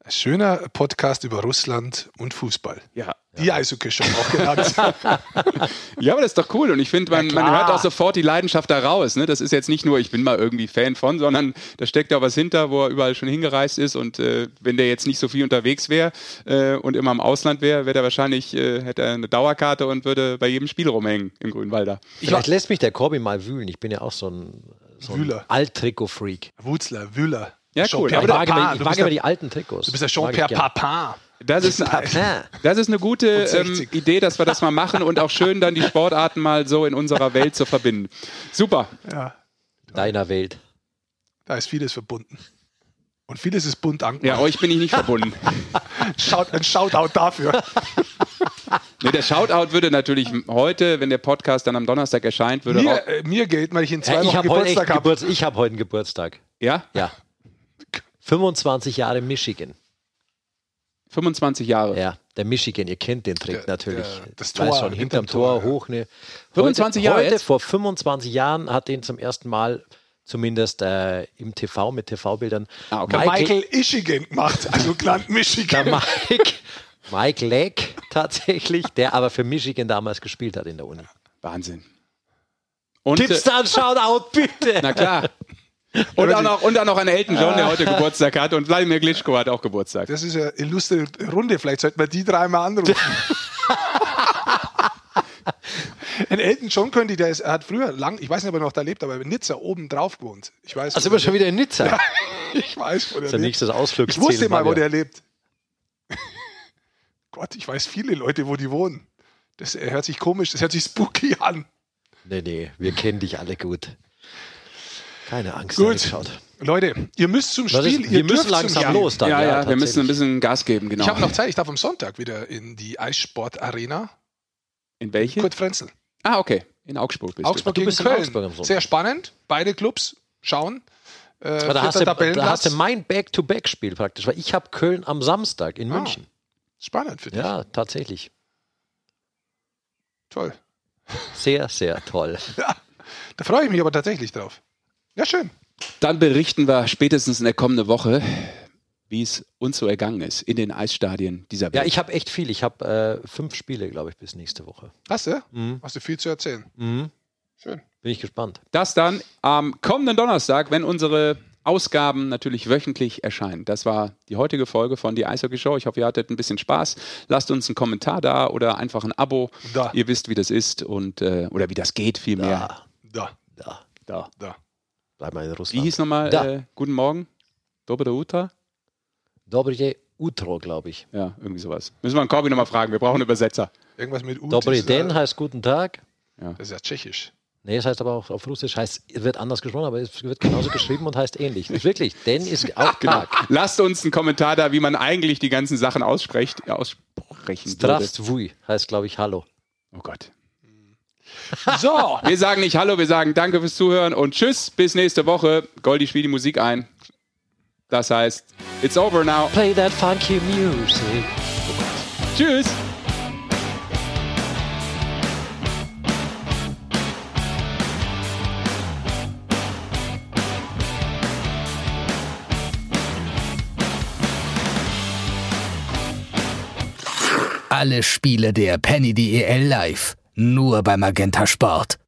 Ein schöner Podcast über Russland und Fußball. Ja. Die Eishockey-Show auch genannt. ja, aber das ist doch cool. Und ich finde, man, ja, man, hört auch sofort die Leidenschaft da raus. Ne? Das ist jetzt nicht nur, ich bin mal irgendwie Fan von, sondern da steckt ja was hinter, wo er überall schon hingereist ist. Und äh, wenn der jetzt nicht so viel unterwegs wäre äh, und immer im Ausland wäre, wäre er wahrscheinlich, äh, hätte er eine Dauerkarte und würde bei jedem Spiel rumhängen im Grünwalder. Vielleicht lässt mich der Corby mal wühlen. Ich bin ja auch so ein, so ein Alt-Trikot-Freak. Wutzler, Wühler. Ja, cool. Aber ich wage, mir, ich wage mir die alten Trikots. Du bist ja Jean-Pierre Papin. Das ist, das ist eine gute ähm, Idee, dass wir das mal machen und auch schön dann die Sportarten mal so in unserer Welt zu verbinden. Super. Ja. Deiner Welt. Da ist vieles verbunden. Und vieles ist bunt Ja, angemacht. euch bin ich nicht verbunden. Schaut, ein Shoutout dafür. Nee, der Shoutout würde natürlich heute, wenn der Podcast dann am Donnerstag erscheint, würde Mir, auch, äh, mir gilt, weil ich in zwei Ja, ich Wochen habe Geburtstag habe. Geburts ich hab heute einen Geburtstag. ja, Ja. 25 Jahre Michigan. 25 Jahre. Ja, der Michigan, ihr kennt den Trick Der- natürlich. der- das Tor schon, hinterm Tor, Tor, ja. hoch. Ne. 25 heute, Jahre Heute, jetzt? vor 25 Jahren, hat den zum ersten Mal, zumindest äh, im TV mit TV-Bildern, Ah, okay. Michael Ischigen gemacht, also Land der Michigan. Mike, Mike Leck tatsächlich, der aber für Michigan damals gespielt hat in der Uni. Wahnsinn. Und, äh, Tipps dann, Shoutout, bitte! na klar. Und auch, noch, und auch noch an Elton John, der heute Geburtstag hat. Und Vladimir Glitschko hat auch Geburtstag. Das ist eine illustre Runde. Vielleicht sollten wir die dreimal anrufen. Ein Elton John könnte, der ist, hat früher lang, ich weiß nicht, ob er noch da lebt, aber in Nizza oben drauf gewohnt. Ich weiß. Also wo sind wir schon wieder in Nizza. lebt. Ich weiß, wo der Das ist der lebt. nächste Ich wusste mal, wo der lebt. Gott, ich weiß viele Leute, wo die wohnen. Das hört sich komisch, das hört sich spooky an. Nee, nee, wir kennen dich alle gut. Keine Angst, Gut. Leute, ihr müsst zum Spiel. ist, ihr wir müssen langsam Spiel. los dann. ja, ja, wir müssen ein bisschen Gas geben, genau. Ich habe noch Zeit, ich darf am Sonntag wieder in die Eissport-Arena. In welche? Kurt Frenzel. Ah, okay. In Augsburg bist Augsburg du gegen bist in Köln. Augsburg. Sehr spannend. Beide Clubs schauen. Äh, Aber da hast, du, da hast du mein Back-to-Back-Spiel praktisch, weil ich habe Köln am Samstag in Ah, München. Spannend für dich. Ja, tatsächlich. Toll. Sehr, sehr toll. Da freue ich mich aber tatsächlich drauf. Ja, schön. Dann berichten wir spätestens in der kommenden Woche, wie es uns so ergangen ist in den Eisstadien dieser Ja, Welt. ich habe echt viel. Ich habe äh, fünf Spiele, glaube ich, bis nächste Woche. Hast du? Mhm. Hast du viel zu erzählen. Mhm. Schön. Bin ich gespannt. Das dann am kommenden Donnerstag, wenn unsere Ausgaben natürlich wöchentlich erscheinen. Das war die heutige Folge von die Eishockey Show. Ich hoffe, ihr hattet ein bisschen Spaß. Lasst uns einen Kommentar da oder einfach ein Abo. Da. Ihr wisst, wie das ist und äh, oder wie das geht vielmehr. Da, Da, da. Da. da. Bleib mal in Wie Russland. hieß nochmal? Äh, guten Morgen. Dobre Utra? Dobrije Utro, glaube ich. Ja, irgendwie sowas. Müssen wir einen Corby nochmal fragen. Wir brauchen einen Übersetzer. Irgendwas mit Utis. Dobry äh, Den heißt guten Tag. Das ist ja tschechisch. Nee, es heißt aber auch auf Russisch, heißt, wird anders gesprochen, aber es wird genauso geschrieben und heißt ähnlich. Wirklich, Den ist auch Genau. Tag. Lasst uns einen Kommentar da, wie man eigentlich die ganzen Sachen ausspricht, aussprechen würde. Zdravstvui heißt, glaube ich, Hallo. Oh Gott. So, Wir sagen nicht Hallo, wir sagen Danke fürs Zuhören und Tschüss, bis nächste Woche. Goldi spielt die Musik ein. Das heißt, it's over now. Play that funky music. Tschüss. Alle Spiele der Penny DEL live. Nur bei Magenta Sport.